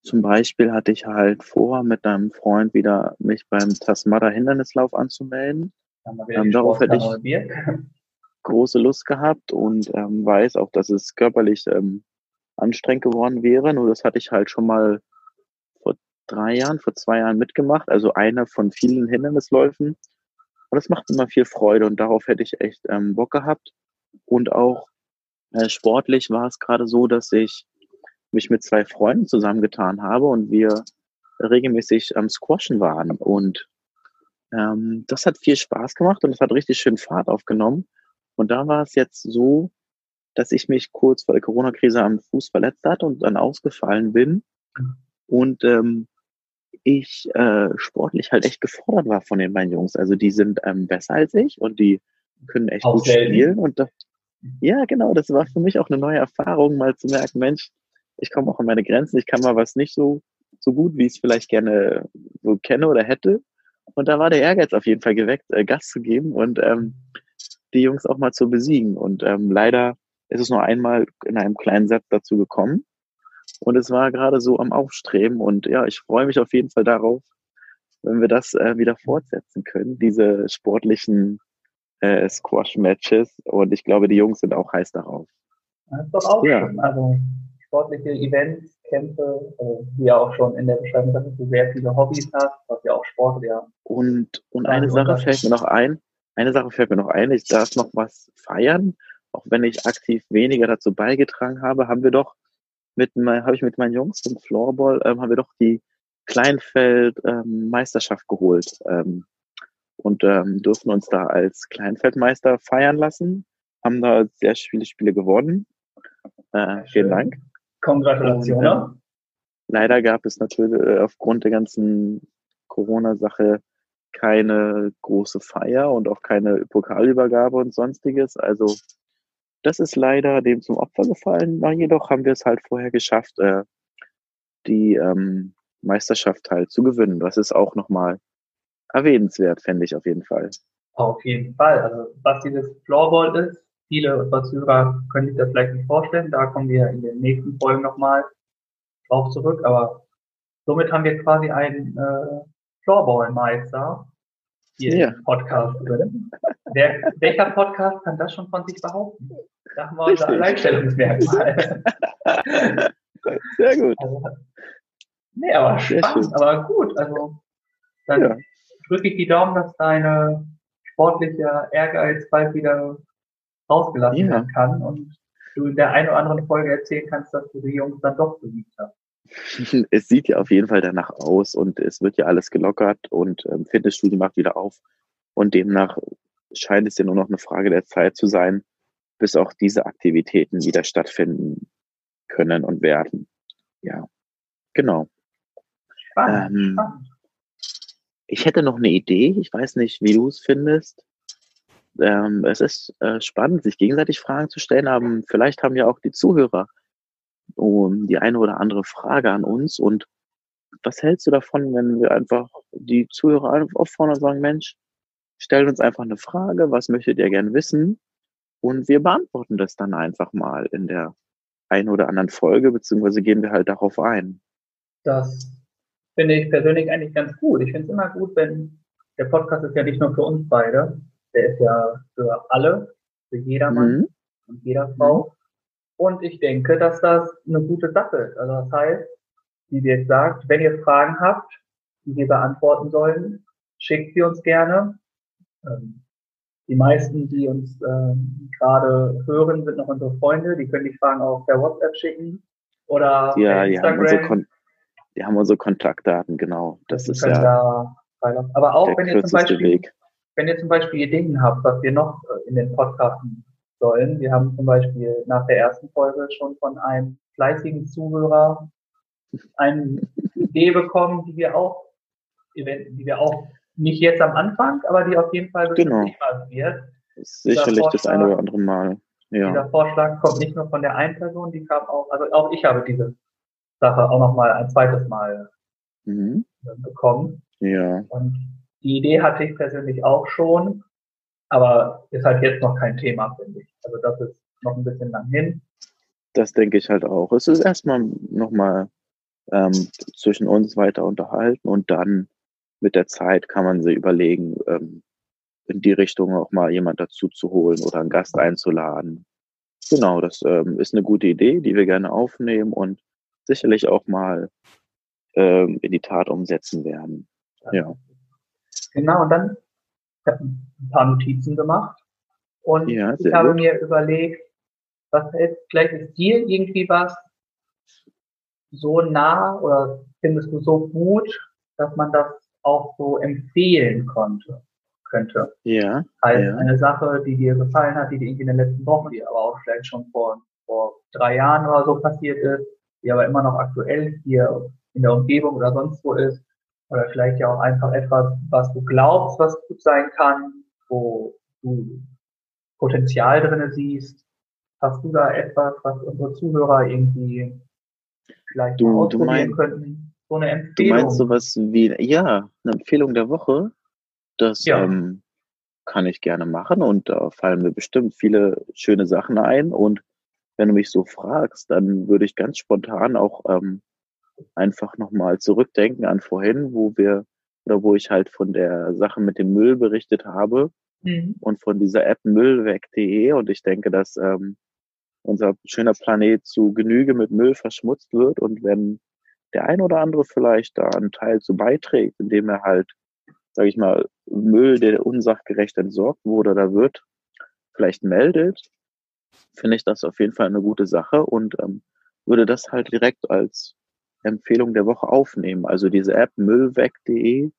S2: zum Beispiel hatte ich halt vor, mit einem Freund wieder mich beim Tasmada Hindernislauf anzumelden. Ähm, darauf hätte ich (laughs) große Lust gehabt und ähm, weiß auch, dass es körperlich ähm, anstrengend geworden wäre. Nur das hatte ich halt schon mal vor drei Jahren, vor zwei Jahren mitgemacht. Also einer von vielen Hindernisläufen. Und das macht immer viel Freude und darauf hätte ich echt ähm, Bock gehabt. Und auch äh, sportlich war es gerade so, dass ich mich mit zwei Freunden zusammengetan habe und wir regelmäßig am Squashen waren. Und ähm, das hat viel Spaß gemacht und es hat richtig schön Fahrt aufgenommen. Und da war es jetzt so, dass ich mich kurz vor der Corona-Krise am Fuß verletzt hatte und dann ausgefallen bin. Und ähm, ich äh, sportlich halt echt gefordert war von den beiden Jungs. Also die sind ähm, besser als ich und die können echt auch gut selten. spielen. Und das, ja, genau, das war für mich auch eine neue Erfahrung, mal zu merken, Mensch, ich komme auch an meine Grenzen, ich kann mal was nicht so, so gut, wie ich es vielleicht gerne so kenne oder hätte. Und da war der Ehrgeiz auf jeden Fall geweckt, äh, Gas zu geben und ähm, die Jungs auch mal zu besiegen. Und ähm, leider ist es nur einmal in einem kleinen Satz dazu gekommen. Und es war gerade so am Aufstreben. Und ja, ich freue mich auf jeden Fall darauf, wenn wir das äh, wieder fortsetzen können, diese sportlichen äh, Squash-Matches. Und ich glaube, die Jungs sind auch heiß darauf.
S1: Das ist doch auch ja. schön. Also sportliche Events, Kämpfe, äh, wie ja auch schon in der Beschreibung, dass du sehr viele Hobbys hast, was ja auch Sport ja.
S2: Und, und eine Sache fällt mir noch ein. Eine Sache fällt mir noch ein. Ich darf noch was feiern. Auch wenn ich aktiv weniger dazu beigetragen habe, haben wir doch mit, habe ich mit meinen Jungs im Floorball, ähm, haben wir doch die Kleinfeld-Meisterschaft ähm, geholt. Ähm, und ähm, durften uns da als Kleinfeldmeister feiern lassen. Haben da sehr viele Spiele gewonnen. Äh, vielen Dank.
S1: Kongratulationen. Und, äh,
S2: leider gab es natürlich äh, aufgrund der ganzen Corona-Sache keine große Feier und auch keine Pokalübergabe und sonstiges. Also das ist leider dem zum Opfer gefallen. Na, jedoch haben wir es halt vorher geschafft, äh, die ähm, Meisterschaft halt zu gewinnen. Das ist auch nochmal erwähnenswert, fände ich auf jeden Fall.
S1: Auf jeden Fall. Also was dieses Floorball ist, viele Zuhörer können sich das vielleicht nicht vorstellen. Da kommen wir in den nächsten Folgen nochmal drauf zurück. Aber somit haben wir quasi einen äh, Floorball-Meister hier ja. Podcast drin. Wer, welcher Podcast kann das schon von sich behaupten? Sag mal unser Alleinstellungsmerkmal. (laughs)
S2: Sehr gut.
S1: Also, nee, aber spannend, aber gut. Also dann ja. drücke ich die Daumen, dass deine sportliche Ehrgeiz bald wieder rausgelassen ja. werden kann und du in der einen oder anderen Folge erzählen kannst, dass du die Jungs dann doch besiegt hast. (laughs)
S2: Es sieht ja auf jeden Fall danach aus und es wird ja alles gelockert und ähm, Fitnessstudio macht wieder auf und demnach scheint es ja nur noch eine Frage der Zeit zu sein, bis auch diese Aktivitäten wieder stattfinden können und werden. Ja, genau. Spannend, ähm, spannend. Ich hätte noch eine Idee. Ich weiß nicht, wie du es findest. Ähm, es ist äh, spannend, sich gegenseitig Fragen zu stellen, aber vielleicht haben ja auch die Zuhörer um, die eine oder andere Frage an uns. Und was hältst du davon, wenn wir einfach die Zuhörer auffordern und sagen, Mensch, stellt uns einfach eine Frage, was möchtet ihr gern wissen? Und wir beantworten das dann einfach mal in der einen oder anderen Folge, beziehungsweise gehen wir halt darauf ein.
S1: Das finde ich persönlich eigentlich ganz gut. Ich finde es immer gut, wenn der Podcast ist ja nicht nur für uns beide, der ist ja für alle, für jedermann mhm. und jeder Frau. Und ich denke, dass das eine gute Sache ist. Also das heißt, wie wir sagt, wenn ihr Fragen habt, die wir beantworten sollen, schickt sie uns gerne. Ähm, die meisten, die uns ähm, gerade hören, sind noch unsere Freunde. Die können die Fragen auch per WhatsApp schicken oder
S2: ja, Instagram. Die haben, die haben unsere Kontaktdaten, genau. Das ist ja
S1: da Aber auch wenn ihr zum Beispiel, wenn ihr zum Beispiel Ideen habt, was wir noch äh, in den Podcasten sollen. Wir haben zum Beispiel nach der ersten Folge schon von einem fleißigen Zuhörer eine Idee bekommen, die wir auch, die wir auch nicht jetzt am Anfang, aber die auf jeden Fall
S2: genau. wird. Sicherlich das eine oder andere Mal.
S1: Ja. Dieser Vorschlag kommt nicht nur von der einen Person, die kam auch, also auch ich habe diese Sache auch nochmal ein zweites Mal mhm. bekommen.
S2: Ja.
S1: Und die Idee hatte ich persönlich auch schon, aber ist halt jetzt noch kein Thema, finde ich. Also das ist noch ein bisschen lang hin.
S2: Das denke ich halt auch. Es ist erstmal nochmal ähm, zwischen uns weiter unterhalten und dann mit der Zeit kann man sich überlegen, ähm, in die Richtung auch mal jemand dazu zu holen oder einen Gast einzuladen. Genau, das ähm, ist eine gute Idee, die wir gerne aufnehmen und sicherlich auch mal ähm, in die Tat umsetzen werden. Ja.
S1: Genau, und dann ich habe ein paar Notizen gemacht und ja, ich habe gut. mir überlegt, was ist, vielleicht ist dir irgendwie was so nah oder findest du so gut, dass man das auch so empfehlen konnte, könnte.
S2: Ja.
S1: Als
S2: ja.
S1: eine Sache, die dir gefallen hat, die dir irgendwie in den letzten Wochen, die aber auch vielleicht schon vor, vor drei Jahren oder so passiert ist, die aber immer noch aktuell hier in der Umgebung oder sonst wo ist. Oder vielleicht ja auch einfach etwas, was du glaubst, was gut sein kann, wo du Potenzial drinne siehst. Hast du da etwas, was unsere Zuhörer irgendwie vielleicht
S2: du, ausprobieren du mein,
S1: könnten?
S2: So eine Empfehlung. Du meinst sowas wie, ja, eine Empfehlung der Woche? Das ja. ähm, kann ich gerne machen und da fallen mir bestimmt viele schöne Sachen ein. Und wenn du mich so fragst, dann würde ich ganz spontan auch ähm, einfach nochmal zurückdenken an vorhin, wo wir oder wo ich halt von der Sache mit dem Müll berichtet habe mhm. und von dieser App müllweg.de und ich denke, dass ähm, unser schöner Planet zu Genüge mit Müll verschmutzt wird und wenn der ein oder andere vielleicht da einen Teil zu beiträgt, indem er halt, sage ich mal, Müll, der unsachgerecht entsorgt wurde oder wird, vielleicht meldet, finde ich das auf jeden Fall eine gute Sache und ähm, würde das halt direkt als Empfehlung der Woche aufnehmen. Also diese App müllweg.de.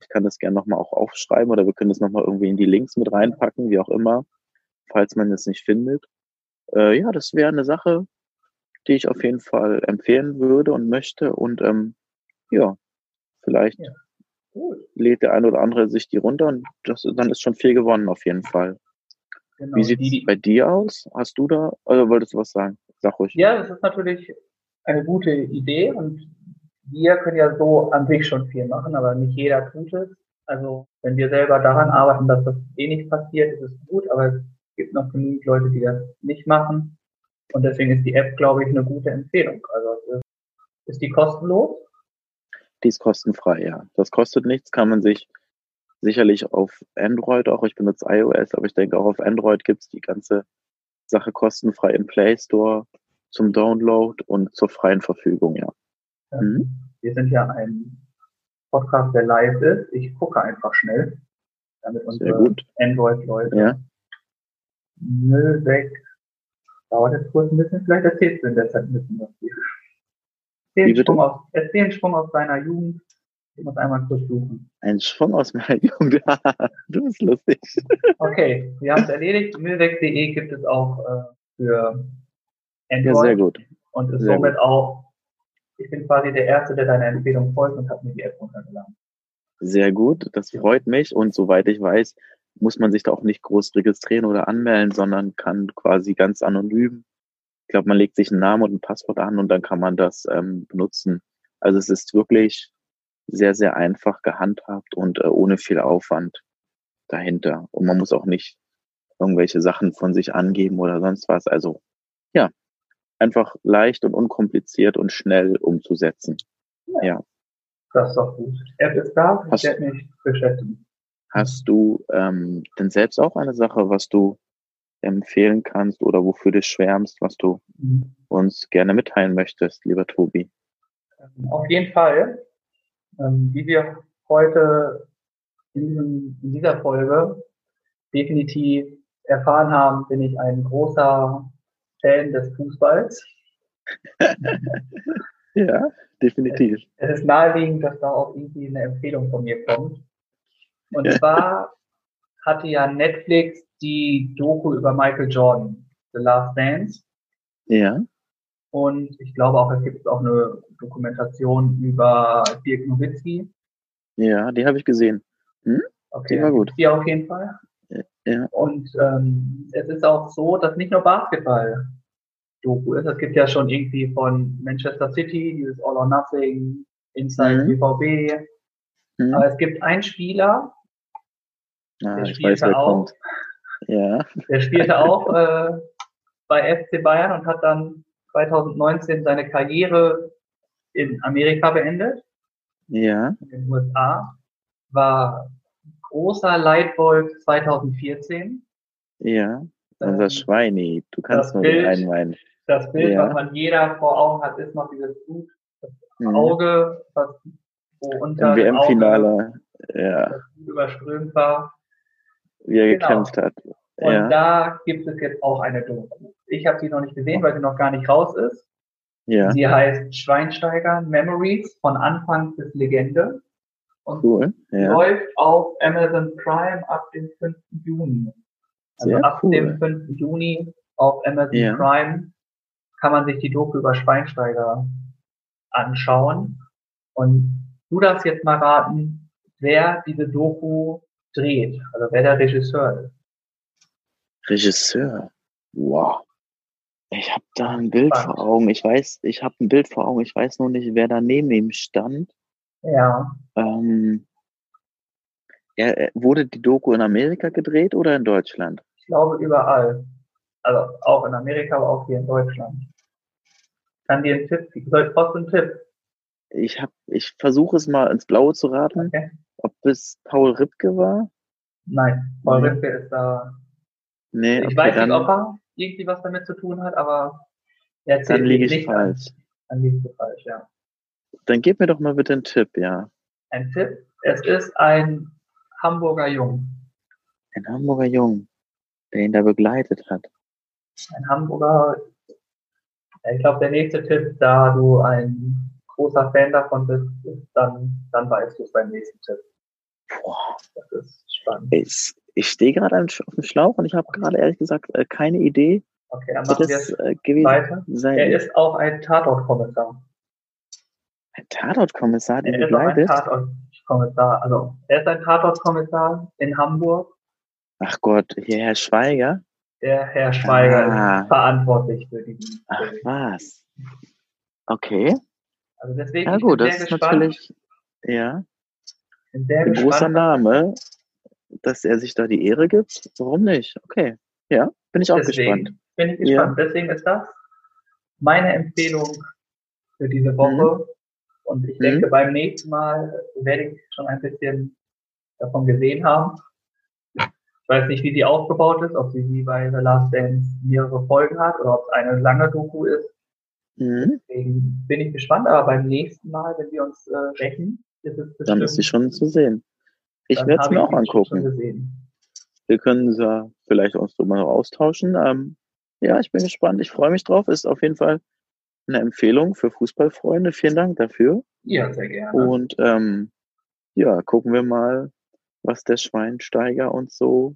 S2: Ich kann das gerne nochmal auch aufschreiben oder wir können das nochmal irgendwie in die Links mit reinpacken, wie auch immer, falls man es nicht findet. Äh, ja, das wäre eine Sache, die ich auf jeden Fall empfehlen würde und möchte. Und ähm, ja, vielleicht ja. lädt der eine oder andere sich die runter und das, dann ist schon viel gewonnen auf jeden Fall. Genau, Wie sieht es bei dir aus? Hast du da, oder wolltest du was sagen? Sag ruhig.
S1: Ja, das ist natürlich eine gute Idee und wir können ja so an sich schon viel machen, aber nicht jeder tut es. Also wenn wir selber daran arbeiten, dass das eh nicht passiert, ist es gut, aber es gibt noch genügend Leute, die das nicht machen. Und deswegen ist die App, glaube ich, eine gute Empfehlung. Also ist die kostenlos?
S2: Die ist kostenfrei, ja. Das kostet nichts, kann man sich sicherlich auf Android auch, ich benutze iOS, aber ich denke auch auf Android gibt es die ganze Sache kostenfrei im Play Store zum Download und zur freien Verfügung, ja.
S1: Mhm. Wir sind ja ein Podcast, der live ist. Ich gucke einfach schnell, damit unsere Android-Leute
S2: ja.
S1: Müll weg. Dauert jetzt kurz ein bisschen, vielleicht erzählst du in der Zeit ein bisschen was. Erzähl, Sprung aus, erzähl einen Sprung aus deiner Jugend. Ich muss einmal kurz suchen.
S2: Ein Sprung aus meiner Jugend. (laughs) du bist lustig.
S1: Okay, wir haben es erledigt. Müllweg.de gibt es auch äh, für
S2: Android. Ja, sehr gut.
S1: Und ist sehr somit gut. auch, ich bin quasi der Erste, der deiner Empfehlung folgt und habe mir die App runtergeladen.
S2: Sehr gut, das freut mich. Und soweit ich weiß, muss man sich da auch nicht groß registrieren oder anmelden, sondern kann quasi ganz anonym. Ich glaube, man legt sich einen Namen und ein Passwort an und dann kann man das ähm, benutzen. Also es ist wirklich sehr, sehr einfach gehandhabt und äh, ohne viel Aufwand dahinter. Und man muss auch nicht irgendwelche Sachen von sich angeben oder sonst was. Also ja, einfach leicht und unkompliziert und schnell umzusetzen. Ja.
S1: Das ist doch gut. App ist da, ich werde mich beschäftigen.
S2: Hast du ähm, denn selbst auch eine Sache, was du empfehlen kannst oder wofür du schwärmst, was du mhm. uns gerne mitteilen möchtest, lieber Tobi?
S1: Ähm, auf jeden Fall. Ähm, wie wir heute in, diesem, in dieser Folge definitiv erfahren haben, bin ich ein großer Fan des Fußballs. (laughs)
S2: ja, definitiv.
S1: Es, es, ist naheliegend, dass da auch irgendwie eine Empfehlung von mir kommt. Und zwar hatte ja Netflix die Doku über Michael Jordan, The Last Dance.
S2: Ja.
S1: Und ich glaube auch, es gibt auch eine Dokumentation über Dirk Nowitzki.
S2: Ja, die habe ich gesehen. Hm?
S1: Okay, die war gut. Die auf jeden Fall.
S2: Ja.
S1: Und ähm, es ist auch so, dass nicht nur Basketball Doku ist. Es gibt ja schon irgendwie von Manchester City dieses All or Nothing, Inside
S2: Mhm.
S1: BVB.
S2: Hm?
S1: Aber es gibt einen Spieler,
S2: Ah,
S1: der
S2: weiß,
S1: spielte
S2: wer
S1: auch.
S2: Ja.
S1: der spielte auch äh, bei FC Bayern und hat dann 2019 seine Karriere in Amerika beendet,
S2: Ja.
S1: in den USA. War großer Leitwolf 2014.
S2: Ja. Unser
S1: Ähm,
S2: Schweini. Du kannst
S1: das
S2: nur
S1: Bild-
S2: einen meinen.
S1: Das Bild,
S2: Ja.
S1: was man jeder vor Augen hat, ist noch dieses Blut,
S2: Mhm.
S1: Auge, was wo unter
S2: Im WM-Finale. Ja.
S1: das überströmt war.
S2: Wie er
S1: Genau.
S2: gekämpft hat.
S1: Und
S2: Ja.
S1: da gibt es jetzt auch eine Doku. Ich habe sie noch nicht gesehen, weil sie noch gar nicht raus ist.
S2: Ja.
S1: Sie heißt Schweinsteiger Memories von Anfang bis Legende und
S2: Cool. Ja.
S1: läuft auf Amazon Prime ab dem 5. Juni. Also
S2: Sehr
S1: ab
S2: cool.
S1: dem 5. Juni auf Amazon
S2: Ja.
S1: Prime kann man sich die Doku über Schweinsteiger anschauen. Und du darfst jetzt mal raten, wer diese Doku dreht, also wer der Regisseur ist.
S2: Regisseur. Wow. Ich habe da ein Bild
S1: Spannend.
S2: vor Augen. Ich weiß, ich habe ein Bild vor Augen. Ich weiß nur nicht, wer da neben ihm stand.
S1: Ja,
S2: Ähm, er, er- wurde die Doku in Amerika gedreht oder in Deutschland?
S1: ich glaube überall. Also auch in Amerika, aber auch hier in Deutschland. Kann dir einen Tipp, ich soll trotzdem einen Tipp.
S2: Ich hab, ich versuche es mal ins Blaue zu raten,
S1: Okay.
S2: ob es Paul Ripke war.
S1: Nein, Paul
S2: Nee.
S1: Ripke ist da.
S2: Nee,
S1: Ich weiß
S2: dann,
S1: nicht, ob er irgendwie was damit zu tun hat, aber er
S2: dann
S1: erzählt
S2: liege
S1: mich
S2: ich
S1: nicht
S2: falsch.
S1: An. Dann liegst du falsch, ja.
S2: Dann gib mir doch mal bitte einen Tipp, ja.
S1: Ein Tipp. Es ist ein Hamburger Jung.
S2: Ein Hamburger Jung, der ihn da begleitet hat.
S1: Ein Hamburger. Ich glaube, der nächste Tipp, da du ein großer Fan davon bist, ist dann, dann weißt du es beim nächsten Tipp.
S2: Boah,
S1: Das ist spannend.
S2: ich, ich stehe gerade auf dem Schlauch und ich habe gerade ehrlich gesagt äh, keine Idee,
S1: Okay, dann machen wir
S2: das
S1: es
S2: äh, gewesen
S1: weiter.
S2: sein.
S1: Er ist auch ein Tatortkommissar.
S2: Ein Tatortkommissar, den
S1: Er ist auch ein
S2: begleitet.
S1: Tatortkommissar. Also, er ist ein Tatortkommissar in Hamburg.
S2: Ach Gott, hier Herr Schweiger.
S1: Der Herr Schweiger
S2: Ah.
S1: ist verantwortlich für diesen
S2: Ach
S1: Film.
S2: was. Okay.
S1: Also deswegen
S2: Ja
S1: ich
S2: gut, das
S1: sehr
S2: ist
S1: gespannt.
S2: natürlich ja ein großer
S1: gespannt.
S2: Name, dass er sich da die Ehre gibt. Warum nicht? Okay. Ja, bin ich auch
S1: Deswegen
S2: gespannt.
S1: bin ich gespannt. Deswegen ist das meine Empfehlung für diese Woche. Und ich
S2: Mhm.
S1: denke, beim nächsten Mal werde ich schon ein bisschen davon gesehen haben. Ich weiß nicht, wie sie aufgebaut ist, ob sie wie bei The Last Dance mehrere Folgen hat oder ob es eine lange Doku ist.
S2: Mhm.
S1: Deswegen bin ich gespannt. Aber beim nächsten Mal, wenn wir uns äh, rächen, ist es bestimmt.
S2: Dann ist sie schon zu sehen. Ich werde es mir auch angucken. Wir können ja vielleicht uns drüber noch austauschen. Ähm, ja, ich bin gespannt. Ich freue mich drauf. Ist auf jeden Fall eine Empfehlung für Fußballfreunde. Vielen Dank dafür.
S1: Ja, sehr gerne.
S2: Und ähm, ja, gucken wir mal, was der Schweinsteiger uns so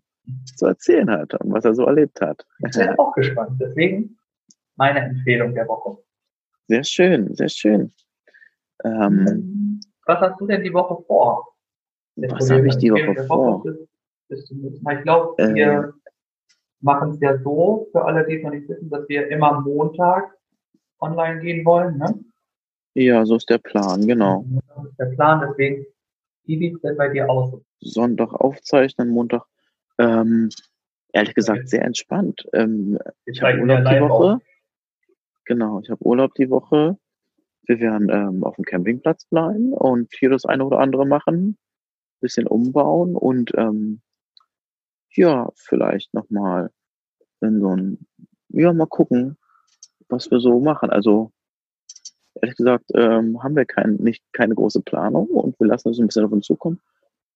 S2: zu erzählen hat und was er so erlebt hat.
S1: Ich bin auch gespannt. Deswegen meine Empfehlung der Woche.
S2: Sehr schön, sehr schön. Ähm,
S1: Was hast du denn die Woche vor? Jetzt,
S2: was habe ich die Woche
S1: der
S2: vor?
S1: bist, bist du Ich glaube,
S2: Äh.
S1: wir machen es ja so, für alle, die es noch nicht wissen, dass wir immer Montag online gehen wollen. Ne?
S2: Ja, so ist der Plan, genau.
S1: Das ist der Plan. Deswegen, wie sieht es denn bei dir aus?
S2: Sonntag aufzeichnen, Montag. Ähm, ehrlich gesagt, sehr entspannt. Ähm, ich habe Urlaub die Woche.
S1: auf.
S2: Genau, ich habe Urlaub die Woche. Wir werden ähm, auf dem Campingplatz bleiben und hier das eine oder andere machen, bisschen umbauen und ähm, ja, vielleicht nochmal in so ein, ja, mal gucken, was wir so machen. Also ehrlich gesagt, ähm, haben wir kein, nicht keine große Planung und wir lassen es ein bisschen auf uns zukommen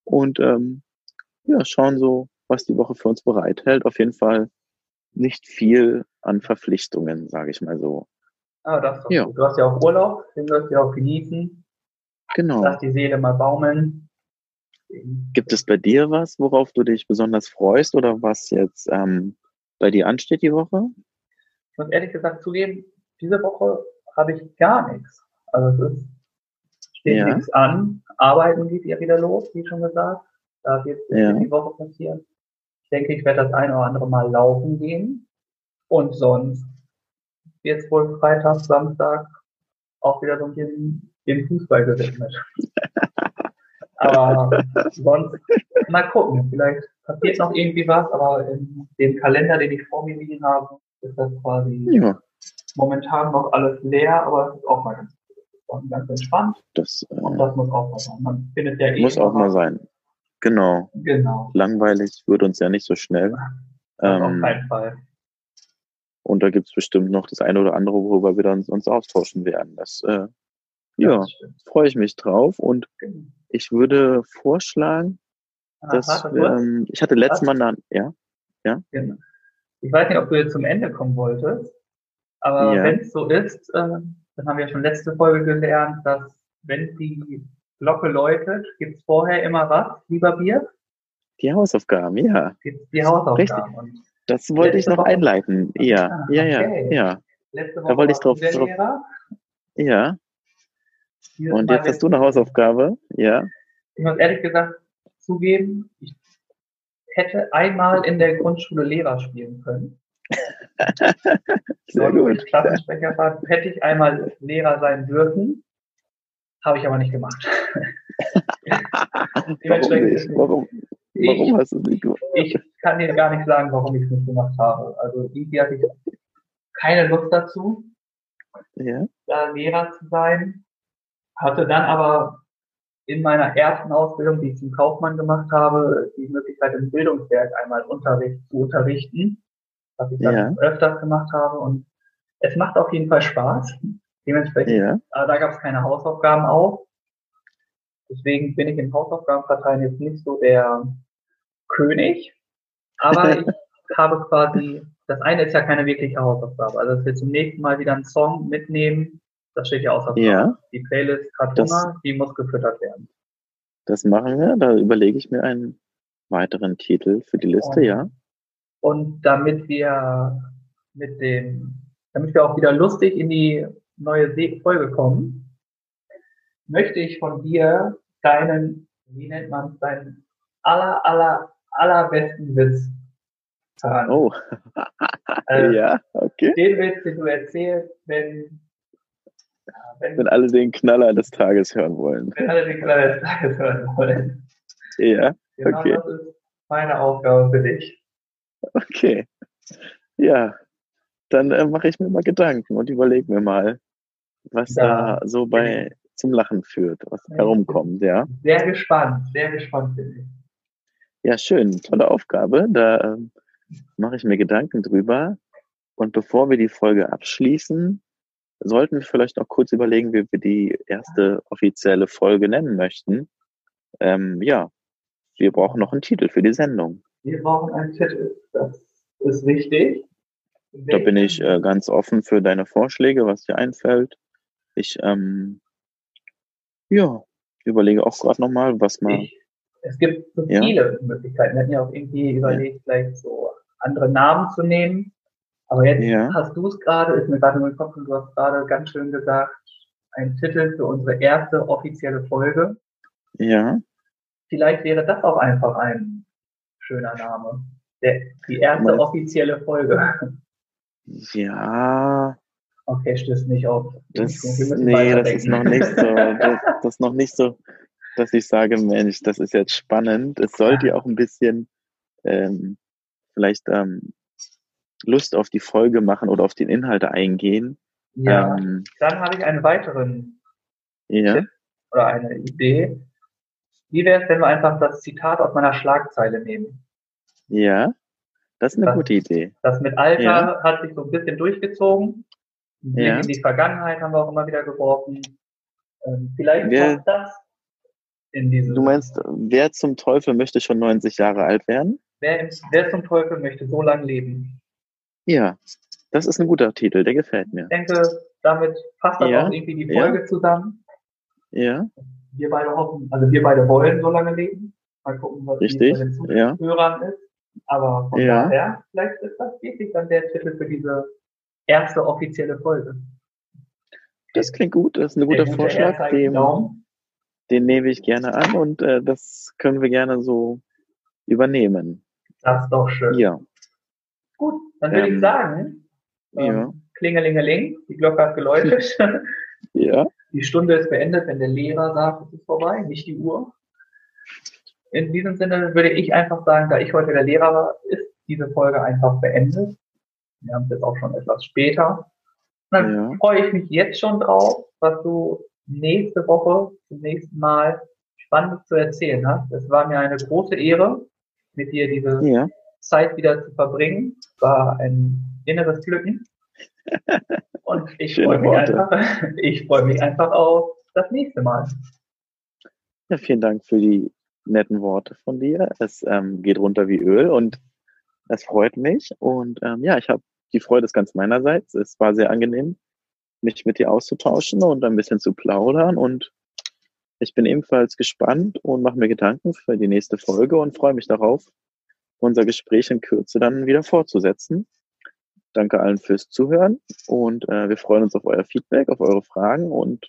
S2: und ähm, ja, schauen so, was die Woche für uns bereithält. Auf jeden Fall nicht viel an Verpflichtungen, sage ich mal so.
S1: Ah, das ist
S2: Ja.
S1: gut. Du hast ja auch Urlaub, den wirst du ja auch genießen.
S2: Genau.
S1: Lass die Seele mal baumeln.
S2: Gibt es bei dir was, worauf du dich besonders freust oder was jetzt ähm, bei dir ansteht die Woche?
S1: Ich muss ehrlich gesagt zugeben, diese Woche habe ich gar nichts. Also es ist, steht
S2: Ja.
S1: nichts an. Arbeiten geht ja wieder los, wie schon gesagt. Da wird jetzt
S2: Ja.
S1: die Woche passieren. Ich denke, ich werde das ein oder andere Mal laufen gehen. Und sonst wird es wohl Freitag, Samstag auch wieder so ein bisschen dem Fußball gewidmet. (laughs) aber sonst mal gucken. Vielleicht passiert noch irgendwie was, aber in dem Kalender, den ich vor mir liegen habe, ist das quasi
S2: Ja,
S1: momentan noch alles leer, aber es ist auch mal ganz, ganz entspannt.
S2: das
S1: Und
S2: äh,
S1: das muss auch mal sein. Man findet ja eh
S2: muss auch mal sein. Genau.
S1: Genau.
S2: Langweilig wird uns ja nicht so schnell. (laughs)
S1: Das auf
S2: Ähm,
S1: keinen Fall.
S2: und da gibt's bestimmt noch das eine oder andere, worüber wir dann uns austauschen werden. Das, äh, ja,
S1: Das
S2: freue ich mich drauf. Und
S1: Genau.
S2: ich würde vorschlagen,
S1: Ah,
S2: dass wir, ähm, ich hatte letztes? Mal, na, ja,
S1: Genau. Ich weiß nicht, ob du jetzt zum Ende kommen wolltest, aber
S2: Ja.
S1: wenn es so ist, äh, dann haben wir ja schon letzte Folge gelernt, dass wenn die Glocke läutet, gibt's vorher immer was, lieber Bier,
S2: die Hausaufgaben, ja.
S1: gibt's die Hausaufgaben. Und
S2: Das wollte ich noch
S1: Woche-
S2: einleiten. Ja,
S1: Ah,
S2: ja, ja,
S1: okay.
S2: ja,
S1: letzte
S2: Da wollte ich drauf- drauf- ja.
S1: Dieses
S2: Und
S1: Mal
S2: jetzt hast du eine Hausaufgabe, ja.
S1: Ich muss ehrlich gesagt zugeben, ich hätte einmal in der Grundschule Lehrer spielen können. (laughs)
S2: Sehr gut.
S1: ich Klassensprecher war, hätte ich einmal Lehrer sein dürfen. Habe ich aber nicht gemacht. (laughs)
S2: Warum nicht?
S1: es-
S2: Warum,
S1: Ich,
S2: warum hast du es nicht gemacht?
S1: ich kann dir gar nicht sagen, warum ich es nicht gemacht habe. Also irgendwie hatte ich keine Lust dazu,
S2: Ja,
S1: da Lehrer zu sein. Hatte dann aber in meiner ersten Ausbildung, die ich zum Kaufmann gemacht habe, die Möglichkeit im Bildungswerk einmal Unterricht zu unterrichten, was ich dann
S2: Ja.
S1: öfters gemacht habe. Und es macht auf jeden Fall Spaß. Dementsprechend
S2: ja,
S1: Aber da gab es keine Hausaufgaben auch. Deswegen bin ich im Hausaufgabenverteilen jetzt nicht so der König. Aber (laughs) ich habe quasi, das eine ist ja keine wirkliche Hausaufgabe. Also, dass wir zum nächsten Mal wieder einen Song mitnehmen, das steht ja außer Frage.
S2: Ja.
S1: Die Playlist hat
S2: Das-
S1: Hunger, die muss gefüttert werden.
S2: das machen wir. Da überlege ich mir einen weiteren Titel für die Liste,
S1: Und-
S2: ja.
S1: Und damit wir mit dem, damit wir auch wieder lustig in die neue Folge kommen, möchte ich von dir deinen, wie nennt man es, deinen aller, aller, allerbesten Witz hören.
S2: Oh,
S1: Also, (laughs)
S2: ja, okay.
S1: Den Witz, den du erzählst, wenn, wenn,
S2: Wenn alle den Knaller des Tages hören wollen.
S1: wenn alle den kleinen Tages hören wollen.
S2: Ja,
S1: Genau
S2: Okay.
S1: das ist meine Aufgabe für dich.
S2: okay. Ja, dann äh, mache ich mir mal Gedanken und überlege mir mal, was
S1: Ja.
S2: da so bei zum Lachen führt, was herumkommt, ja.
S1: Sehr gespannt, sehr gespannt bin ich.
S2: Ja, schön, tolle Aufgabe. Da ähm, mache ich mir Gedanken drüber. Und bevor wir die Folge abschließen, sollten wir vielleicht noch kurz überlegen, wie wir die erste offizielle Folge nennen möchten. Ähm, ja, wir brauchen noch einen Titel für die Sendung.
S1: Wir brauchen einen Titel. Das ist wichtig.
S2: Da bin ich äh, ganz offen für deine Vorschläge, was dir einfällt. Ich ähm, ja, überlege auch gerade nochmal, was man.
S1: Ich, es gibt so
S2: Ja.
S1: viele Möglichkeiten. Wir hatten ja auch irgendwie überlegt, vielleicht so andere Namen zu nehmen. Aber jetzt
S2: Ja.
S1: hast du es gerade, ist mir gerade nur im Kopf und du hast gerade ganz schön gesagt, ein Titel für unsere erste offizielle Folge.
S2: Ja,
S1: Vielleicht wäre das auch einfach ein schöner Name. Der, die erste
S2: Meinst-
S1: offizielle Folge.
S2: ja,
S1: Okay, stößt nicht auf.
S2: das, nee, das ist noch nicht so, (laughs) das, das ist noch nicht so, dass ich sage, Mensch, das ist jetzt spannend. Es sollte ja auch ein bisschen ähm, vielleicht ähm, Lust auf die Folge machen oder auf den Inhalt eingehen.
S1: ja,
S2: Ähm,
S1: dann habe ich einen weiteren
S2: ja,
S1: oder eine Idee. Wie wäre es, wenn wir einfach das Zitat aus meiner Schlagzeile nehmen?
S2: ja, das ist eine
S1: Das-
S2: gute Idee.
S1: Das mit Alter
S2: Ja.
S1: hat sich so ein bisschen durchgezogen.
S2: Ja.
S1: In die Vergangenheit haben wir auch immer wieder geworfen. Ähm, vielleicht
S2: Wer-
S1: passt das in diese.
S2: Du meinst, wer zum Teufel möchte schon 90 Jahre alt werden?
S1: wer, wer zum Teufel möchte so lange leben?
S2: Ja, das ist ein guter Titel, der gefällt mir.
S1: Ich denke, damit passt das
S2: Ja.
S1: auch irgendwie die
S2: Ja.
S1: Folge zusammen.
S2: Ja,
S1: Wir beide hoffen, also wir beide wollen so lange leben. Mal gucken, was
S2: Richtig,
S1: bei den
S2: ja.
S1: Zuhörern ist. Aber von
S2: Ja.
S1: daher, vielleicht ist das wirklich dann der Titel für diese erste offizielle Folge.
S2: das klingt gut, das ist ein
S1: Der
S2: guter Vorschlag, den,
S1: Daumen.
S2: den nehme ich gerne an und äh, das können wir gerne so übernehmen.
S1: Das ist doch schön.
S2: Ja.
S1: Gut, dann würde
S2: Ähm,
S1: ich sagen, ähm,
S2: ja.
S1: Klingelingeling, die Glocke hat geläutet. (laughs)
S2: Ja.
S1: die Stunde ist beendet, wenn der Lehrer sagt, es ist vorbei, nicht die Uhr. In diesem Sinne würde ich einfach sagen, da ich heute der Lehrer war, ist diese Folge einfach beendet. Wir haben es jetzt auch schon etwas später. Dann
S2: Ja.
S1: freue ich mich jetzt schon drauf, was du nächste Woche zum nächsten Mal Spannendes zu erzählen hast. Es war mir eine große Ehre, mit dir diese
S2: Ja.
S1: Zeit wieder zu verbringen. War ein inneres Glücken. (laughs) Und ich freue mich, einfach, ich freue mich einfach auf das nächste Mal.
S2: Ja, vielen Dank für die netten Worte von dir. Es ähm, geht runter wie Öl und es freut mich. Und ähm, ja, ich habe die Freude ist ganz meinerseits. Es war sehr angenehm, mich mit dir auszutauschen und ein bisschen zu plaudern. Und ich bin ebenfalls gespannt und mache mir Gedanken für die nächste Folge und freue mich darauf, unser Gespräch in Kürze dann wieder fortzusetzen. Danke allen fürs Zuhören und äh, wir freuen uns auf euer Feedback, auf eure Fragen und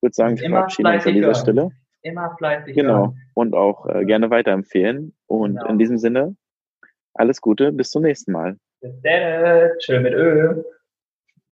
S2: würde sagen, wir verabschieden uns an dieser. Stelle.
S1: Immer fleißig.
S2: Genau.
S1: hören.
S2: Und auch äh, gerne weiterempfehlen. Und
S1: Genau.
S2: in diesem Sinne, alles Gute, bis zum nächsten Mal.
S1: Bis dann. Tschö mit Öl.